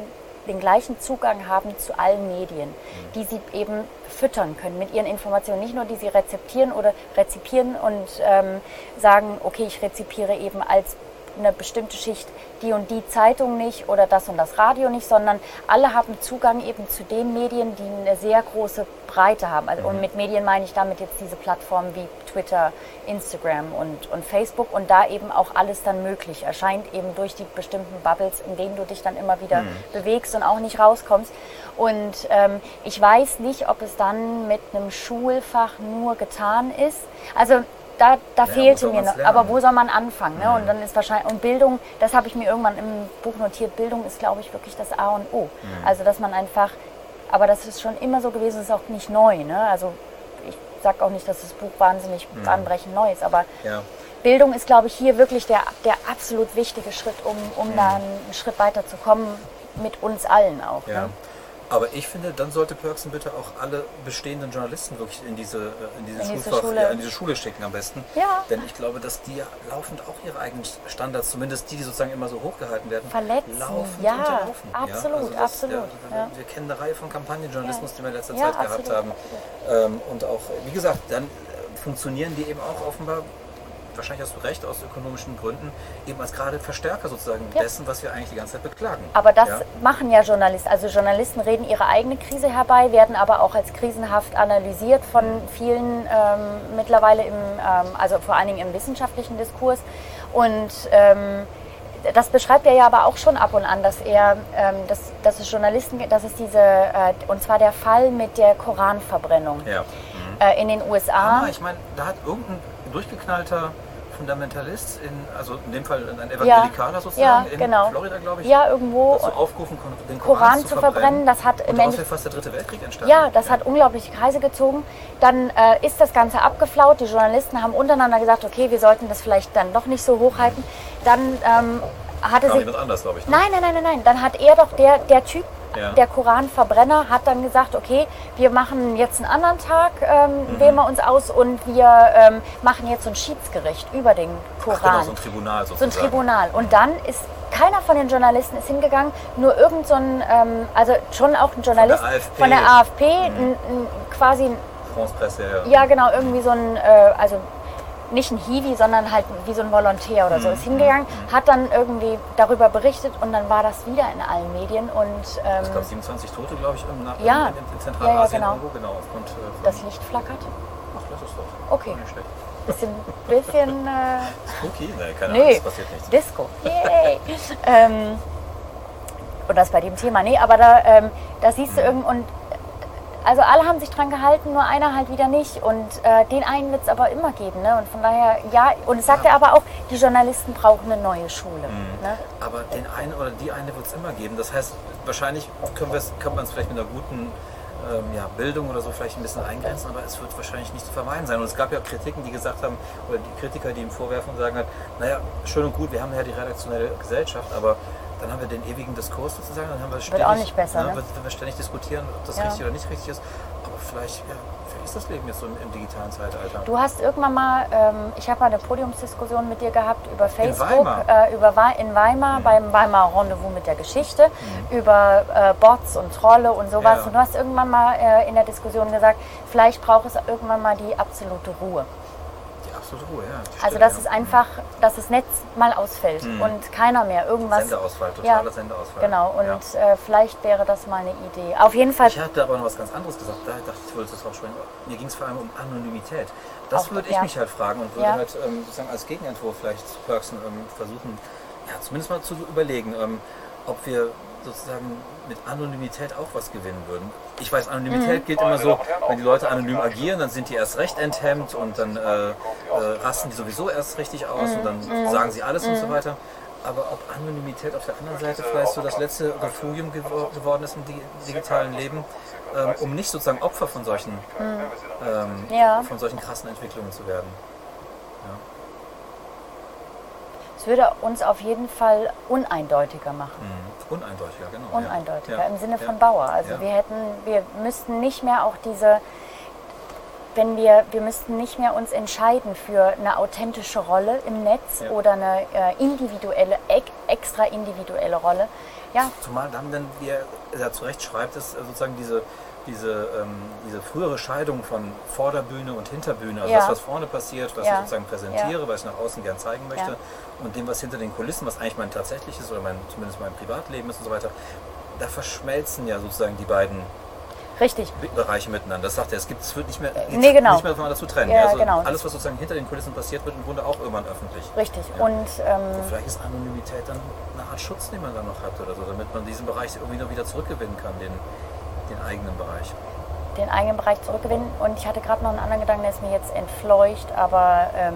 den gleichen Zugang haben zu allen Medien, die sie eben füttern können mit ihren Informationen. Nicht nur, die sie rezeptieren oder rezipieren und ähm, sagen, okay, ich rezipiere eben als eine bestimmte Schicht die und die Zeitung nicht oder das und das Radio nicht, sondern alle haben Zugang eben zu den Medien, die eine sehr große Breite haben. Also, Und mit Medien meine ich damit jetzt diese Plattformen wie Twitter, Instagram und, und Facebook und da eben auch alles dann möglich erscheint, eben durch die bestimmten Bubbles, in denen du dich dann immer wieder bewegst und auch nicht rauskommst. Und ähm, ich weiß nicht, ob es dann mit einem Schulfach nur getan ist. Also da, da wo fehlte mir noch, lernen? aber wo soll man anfangen? Ne? Und dann ist wahrscheinlich, und Bildung, das habe ich mir irgendwann im Buch notiert, Bildung ist, glaube ich, wirklich das A und O. Also, dass man einfach, aber das ist schon immer so gewesen, ist auch nicht neu. Ne? Also, ich sage auch nicht, dass das Buch wahnsinnig bahnbrechend neu ist, aber Ja. Bildung ist, glaube ich, hier wirklich der, der absolut wichtige Schritt, um, um da einen Schritt weiter zu kommen, mit uns allen auch. Ja. Ne? Aber ich finde, dann sollte Pörksen bitte auch alle bestehenden Journalisten wirklich in diese, äh, in diese, In diese Schule. Ja, in diese Schule schicken am besten. Ja. Denn ich glaube, dass die ja laufend auch ihre eigenen Standards, zumindest die, die sozusagen immer so hochgehalten werden, Verletzen. laufend Ja, unterlaufen. absolut, also das, absolut, Ja, ja. Wir kennen eine Reihe von Kampagnenjournalismus, die wir in letzter Ja, Zeit gehabt absolut, haben. Ähm, und auch, wie gesagt, dann äh, funktionieren die eben auch offenbar wahrscheinlich hast du recht, aus ökonomischen Gründen, eben als gerade Verstärker sozusagen Ja. dessen, was wir eigentlich die ganze Zeit beklagen. Aber das Ja? machen ja Journalisten. Also Journalisten reden ihre eigene Krise herbei, werden aber auch als krisenhaft analysiert von vielen ähm, mittlerweile im, ähm, also vor allen Dingen im wissenschaftlichen Diskurs. Und ähm, das beschreibt er ja aber auch schon ab und an, dass er, ähm, dass, dass es Journalisten, gibt, dass es diese, äh, und zwar der Fall mit der Koranverbrennung Ja. äh, in den USA. Aber ich meine, da hat irgendein durchgeknallter Fundamentalist, in, also in dem Fall ein Evangelikaler sozusagen, ja, in genau. Florida, glaube ich, Ja, irgendwo. dazu aufgerufen, den Koran, Koran zu verbrennen, das hat im Endeffekt- fast der dritte Weltkrieg entstanden. Ja, das hat unglaubliche Kreise gezogen. Dann äh, ist das Ganze abgeflaut. Die Journalisten haben untereinander gesagt, okay, wir sollten das vielleicht dann doch nicht so hochhalten. Dann ähm, hatte sich... anders, ich. ne? Nein, nein, nein, nein, nein. Dann hat er doch, der, der Typ, Ja. der Koranverbrenner, hat dann gesagt, okay, wir machen jetzt einen anderen Tag, ähm, Mhm. wählen wir uns aus und wir ähm, machen jetzt so ein Schiedsgericht über den Koran. Ach, genau, so ein Tribunal So ein sozusagen. Tribunal. Und dann ist keiner von den Journalisten ist hingegangen, nur irgend so ein, ähm, also schon auch ein Journalist AfP. von der AfP, ein, ein, quasi ein France Presse, ja. ja, genau, irgendwie so ein, äh, also nicht ein Hiwi, sondern halt wie so ein Volontär oder Mhm. so, ist hingegangen, hat dann irgendwie darüber berichtet und dann war das wieder in allen Medien und ähm, Ich glaube 27 Tote, glaube ich, im Nach Ja. in, in Zentralasien Ja, ja, genau. irgendwo, genau. Aufgrund, äh, das Licht flackert. Ach, das ist doch Okay. nicht schlecht. Bisschen, bisschen äh, Okay, nee, keine Ahnung, Nee, es passiert nichts. Disco. Yay. ähm, und das bei dem Thema. Nee, aber da, ähm, da siehst du irgend und also alle haben sich dran gehalten, nur einer halt wieder nicht. Und äh, den einen wird es aber immer geben. Ne? Und von daher, ja, und es sagt er aber auch, die Journalisten brauchen eine neue Schule. Ne? Aber den einen oder die eine wird es immer geben. Das heißt, wahrscheinlich können kann man es vielleicht mit einer guten ähm, ja, Bildung oder so vielleicht ein bisschen eingrenzen, aber es wird wahrscheinlich nicht zu vermeiden sein. Und es gab ja Kritiken, die gesagt haben, oder die Kritiker, die ihm vorwerfen und sagen halt, naja, schön und gut, wir haben ja die redaktionelle Gesellschaft, aber dann haben wir den ewigen Diskurs sozusagen, dann haben wir ständig, auch nicht besser, ne, ne? wenn wir ständig diskutieren, ob das Ja. richtig oder nicht richtig ist. Aber vielleicht, ja, vielleicht ist das Leben jetzt so im, im digitalen Zeitalter. Du hast irgendwann mal, ähm, ich habe mal eine Podiumsdiskussion mit dir gehabt über Facebook, Weimar? Mhm. Äh, über Wei- in Weimar, beim Weimar Rendezvous mit der Geschichte, über äh, Bots und Trolle und sowas. Ja. Und du hast irgendwann mal äh, in der Diskussion gesagt, vielleicht braucht es irgendwann mal die absolute Ruhe. Ruhe, ja. die Also dass ja. es einfach, dass das Netz mal ausfällt und keiner mehr irgendwas. Sendeausfall, Ja, totaler Sendeausfall. Genau, und Ja. äh, vielleicht wäre das mal eine Idee. Auf jeden Fall. Ich hatte aber noch was ganz anderes gesagt. Da dachte ich, ich wollte das auch sprechen. Mir ging es vor allem um Anonymität. Das Auch, würde ich ja. mich halt fragen und würde Ja. halt ähm, sozusagen als Gegenentwurf vielleicht Perksen ähm, versuchen, ja, zumindest mal zu überlegen, ähm, ob wir sozusagen mit Anonymität auch was gewinnen würden. Ich weiß, Anonymität Mhm. gilt immer so, wenn die Leute anonym agieren, dann sind die erst recht enthemmt und dann äh, äh, rasten die sowieso erst richtig aus und dann Mhm. sagen sie alles und so weiter. Aber ob Anonymität auf der anderen Seite vielleicht so das letzte Refugium gewo- geworden ist im di- digitalen Leben, ähm, um nicht sozusagen Opfer von solchen, ähm, Ja. von solchen krassen Entwicklungen zu werden. Es würde uns auf jeden Fall uneindeutiger machen. Mhm. Uneindeutiger, genau. Uneindeutiger ja. im Sinne ja. von Bauer. Also Ja. wir hätten, wir müssten nicht mehr auch diese, wenn wir, wir müssten nicht mehr uns entscheiden für eine authentische Rolle im Netz Ja. oder eine äh, individuelle, ex- extra individuelle Rolle. Ja, Zumal dann, wenn wir ja zu Recht schreibt, ist sozusagen diese, diese, ähm, diese frühere Scheidung von Vorderbühne und Hinterbühne, also Ja. das, was vorne passiert, was Ja. ich sozusagen präsentiere, Ja. was ich nach außen gern zeigen möchte, und dem, was hinter den Kulissen, was eigentlich mein tatsächliches oder mein, zumindest mein Privatleben ist und so weiter, da verschmelzen ja sozusagen die beiden richtig. Bereiche miteinander. Das sagt er, es gibt, es wird nicht mehr, nee, genau. nicht mehr voneinander zu trennen. Ja, also genau. Alles, was sozusagen hinter den Kulissen passiert, wird im Grunde auch irgendwann öffentlich. Richtig. Ja. Und ähm, Vielleicht ist Anonymität dann eine Art Schutz, den man dann noch hat oder so, damit man diesen Bereich irgendwie noch wieder zurückgewinnen kann, den, den eigenen Bereich. den eigenen Bereich zurückgewinnen. Und ich hatte gerade noch einen anderen Gedanken, der ist mir jetzt entfleucht, aber ähm,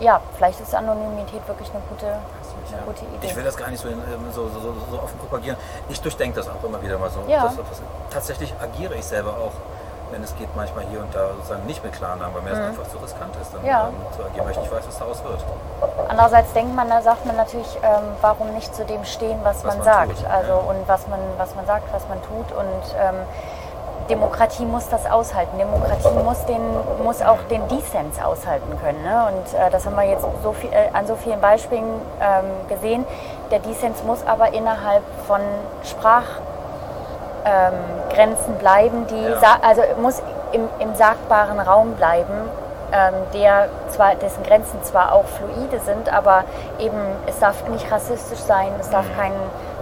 ja, vielleicht ist Anonymität wirklich eine gute, eine Ja. gute Idee. Ich will das gar nicht so, ähm, so, so, so offen propagieren. Ich durchdenke das auch immer wieder mal so. Ja. Das, das, tatsächlich agiere ich selber auch, wenn es geht, manchmal hier und da sozusagen nicht mit Klarnamen, weil mir das einfach zu riskant ist, dann Mhm. Ja. ähm, zu agieren, weil ich nicht weiß, was daraus wird. Andererseits denkt man, da sagt man natürlich, ähm, warum nicht zu dem stehen, was, man, man sagt. tut, also ja. und was man, was man sagt, was man tut. Und ähm, Demokratie muss das aushalten. Demokratie muss, den, muss auch den Dissens aushalten können. Ne? Und äh, das haben wir jetzt so viel, äh, an so vielen Beispielen ähm, gesehen. Der Dissens muss aber innerhalb von Sprachgrenzen ähm, Grenzen bleiben, die Ja. also muss im, im sagbaren Raum bleiben, ähm, der zwar, dessen Grenzen zwar auch fluide sind, aber eben es darf nicht rassistisch sein, es darf kein,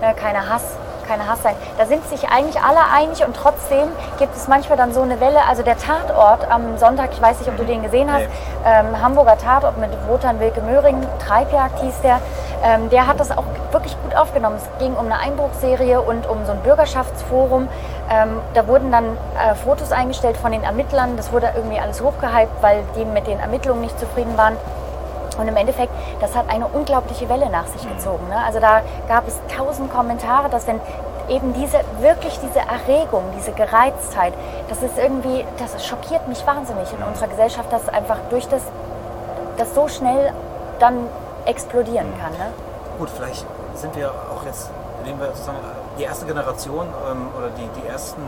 ne, keine Hass, keine Hass sein. Da sind sich eigentlich alle einig und trotzdem gibt es manchmal dann so eine Welle. Also der Tatort am Sonntag, ich weiß nicht, ob du den gesehen hast, Nee. ähm, Hamburger Tatort mit Wotan Wilke Möhring, Treibjagd hieß der, ähm, der hat das auch wirklich gut aufgenommen. Es ging um eine Einbruchserie und um so ein Bürgerschaftsforum. Ähm, da wurden dann äh, Fotos eingestellt von den Ermittlern. Das wurde irgendwie alles hochgehypt, weil die mit den Ermittlungen nicht zufrieden waren. Und im Endeffekt, das hat eine unglaubliche Welle nach sich gezogen. Ne? Also da gab es tausend Kommentare, dass wenn eben diese, wirklich diese Erregung, diese Gereiztheit, das ist irgendwie, das schockiert mich wahnsinnig in unserer Gesellschaft, dass einfach durch das, das so schnell dann explodieren kann. Ne? Gut, vielleicht sind wir auch jetzt, nehmen wir sozusagen die erste Generation ähm, oder die, die ersten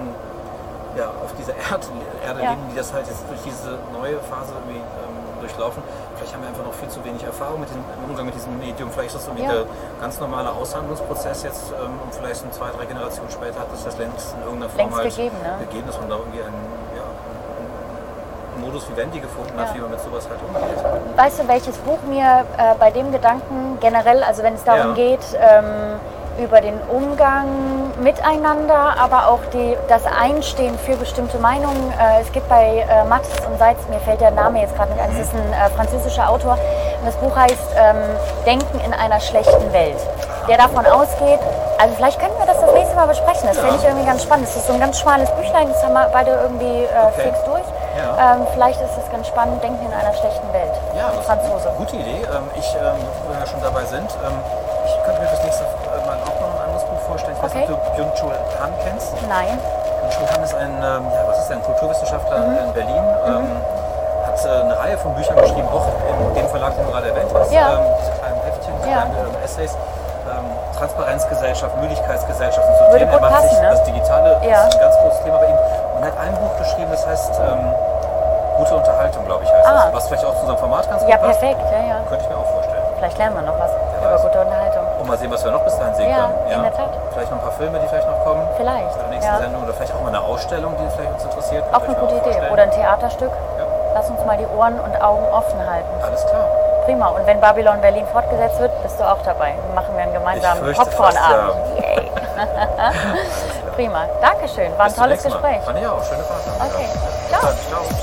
ja, auf dieser Erd, Erde Ja. leben, die das halt jetzt durch diese neue Phase irgendwie ähm, durchlaufen. Vielleicht haben wir einfach noch viel zu wenig Erfahrung mit dem im Umgang mit diesem Medium. Vielleicht ist das so wie Ja. der ganz normale Aushandlungsprozess jetzt ähm, und vielleicht sind zwei, drei Generationen später hat das das längst in irgendeiner Form Längst halt gegeben, ne? gegeben, dass man da irgendwie einen, ja, einen Modus Vivendi gefunden hat, Ja. wie man mit sowas halt umgeht. Weißt du, welches Buch mir äh, bei dem Gedanken generell, also wenn es darum geht, ähm, über den Umgang miteinander, aber auch die, das Einstehen für bestimmte Meinungen. Äh, es gibt bei äh, Mattes und Seitz, mir fällt der Name jetzt gerade nicht ein, es ist ein äh, französischer Autor und das Buch heißt ähm, Denken in einer schlechten Welt. Der davon ausgeht, also vielleicht können wir das das nächste Mal besprechen, das finde ich irgendwie ganz spannend. Es ist so ein ganz schmales Büchlein, das haben wir beide irgendwie äh, Okay. fix durch. Ja. Ähm, vielleicht ist das ganz spannend, Denken in einer schlechten Welt. Ja, das Franzose. ist eine gute Idee. Ähm, ich, ähm, wenn wir schon dabei sind, ähm, ich könnte mir fürs nächste weiß nicht, Okay. ob du Byung-Chul Han kennst. Nein. Byung-Chul Han ist ein, ähm, ja, was ist ein Kulturwissenschaftler Mhm. in Berlin. Ähm, hat äh, eine Reihe von Büchern geschrieben, auch in dem Verlag, den du gerade erwähnt hast. Ja. Ähm, diese kleinen Heftchen, diese Ja. kleinen ähm, Essays. Ähm, Transparenzgesellschaft, Müdigkeitsgesellschaft und so Würde Themen. Er macht sich ne? das Digitale Ja. ist ein ganz großes Thema bei ihm. Und er hat ein Buch geschrieben, das heißt ähm, Gute Unterhaltung, glaube ich, heißt Ah. es. Was vielleicht auch zu unserem Format ganz Ja, gut passt. perfekt. Ja, ja. Könnte ich mir auch vorstellen. Vielleicht lernen wir noch was über weiß. gute Unterhaltung. Mal sehen, was wir noch bis dahin sehen Ja, können. in der Tat. Vielleicht noch ein paar Filme, die vielleicht noch kommen. Vielleicht, Bei der nächsten ja. Sendung. Oder vielleicht auch mal eine Ausstellung, die vielleicht uns interessiert. Auch eine gute Idee. vorstellen. Oder ein Theaterstück. Ja, Lass uns mal die Ohren und Augen offen halten. alles klar. Prima. Und wenn Babylon Berlin fortgesetzt wird, bist du auch dabei. Dann machen wir einen gemeinsamen Popcornabend. Yay. Prima. Dankeschön. War ein Bis tolles. Gespräch. Fand ich auch. Schöne Fahrt. Okay. Ja. Ciao. Ciao.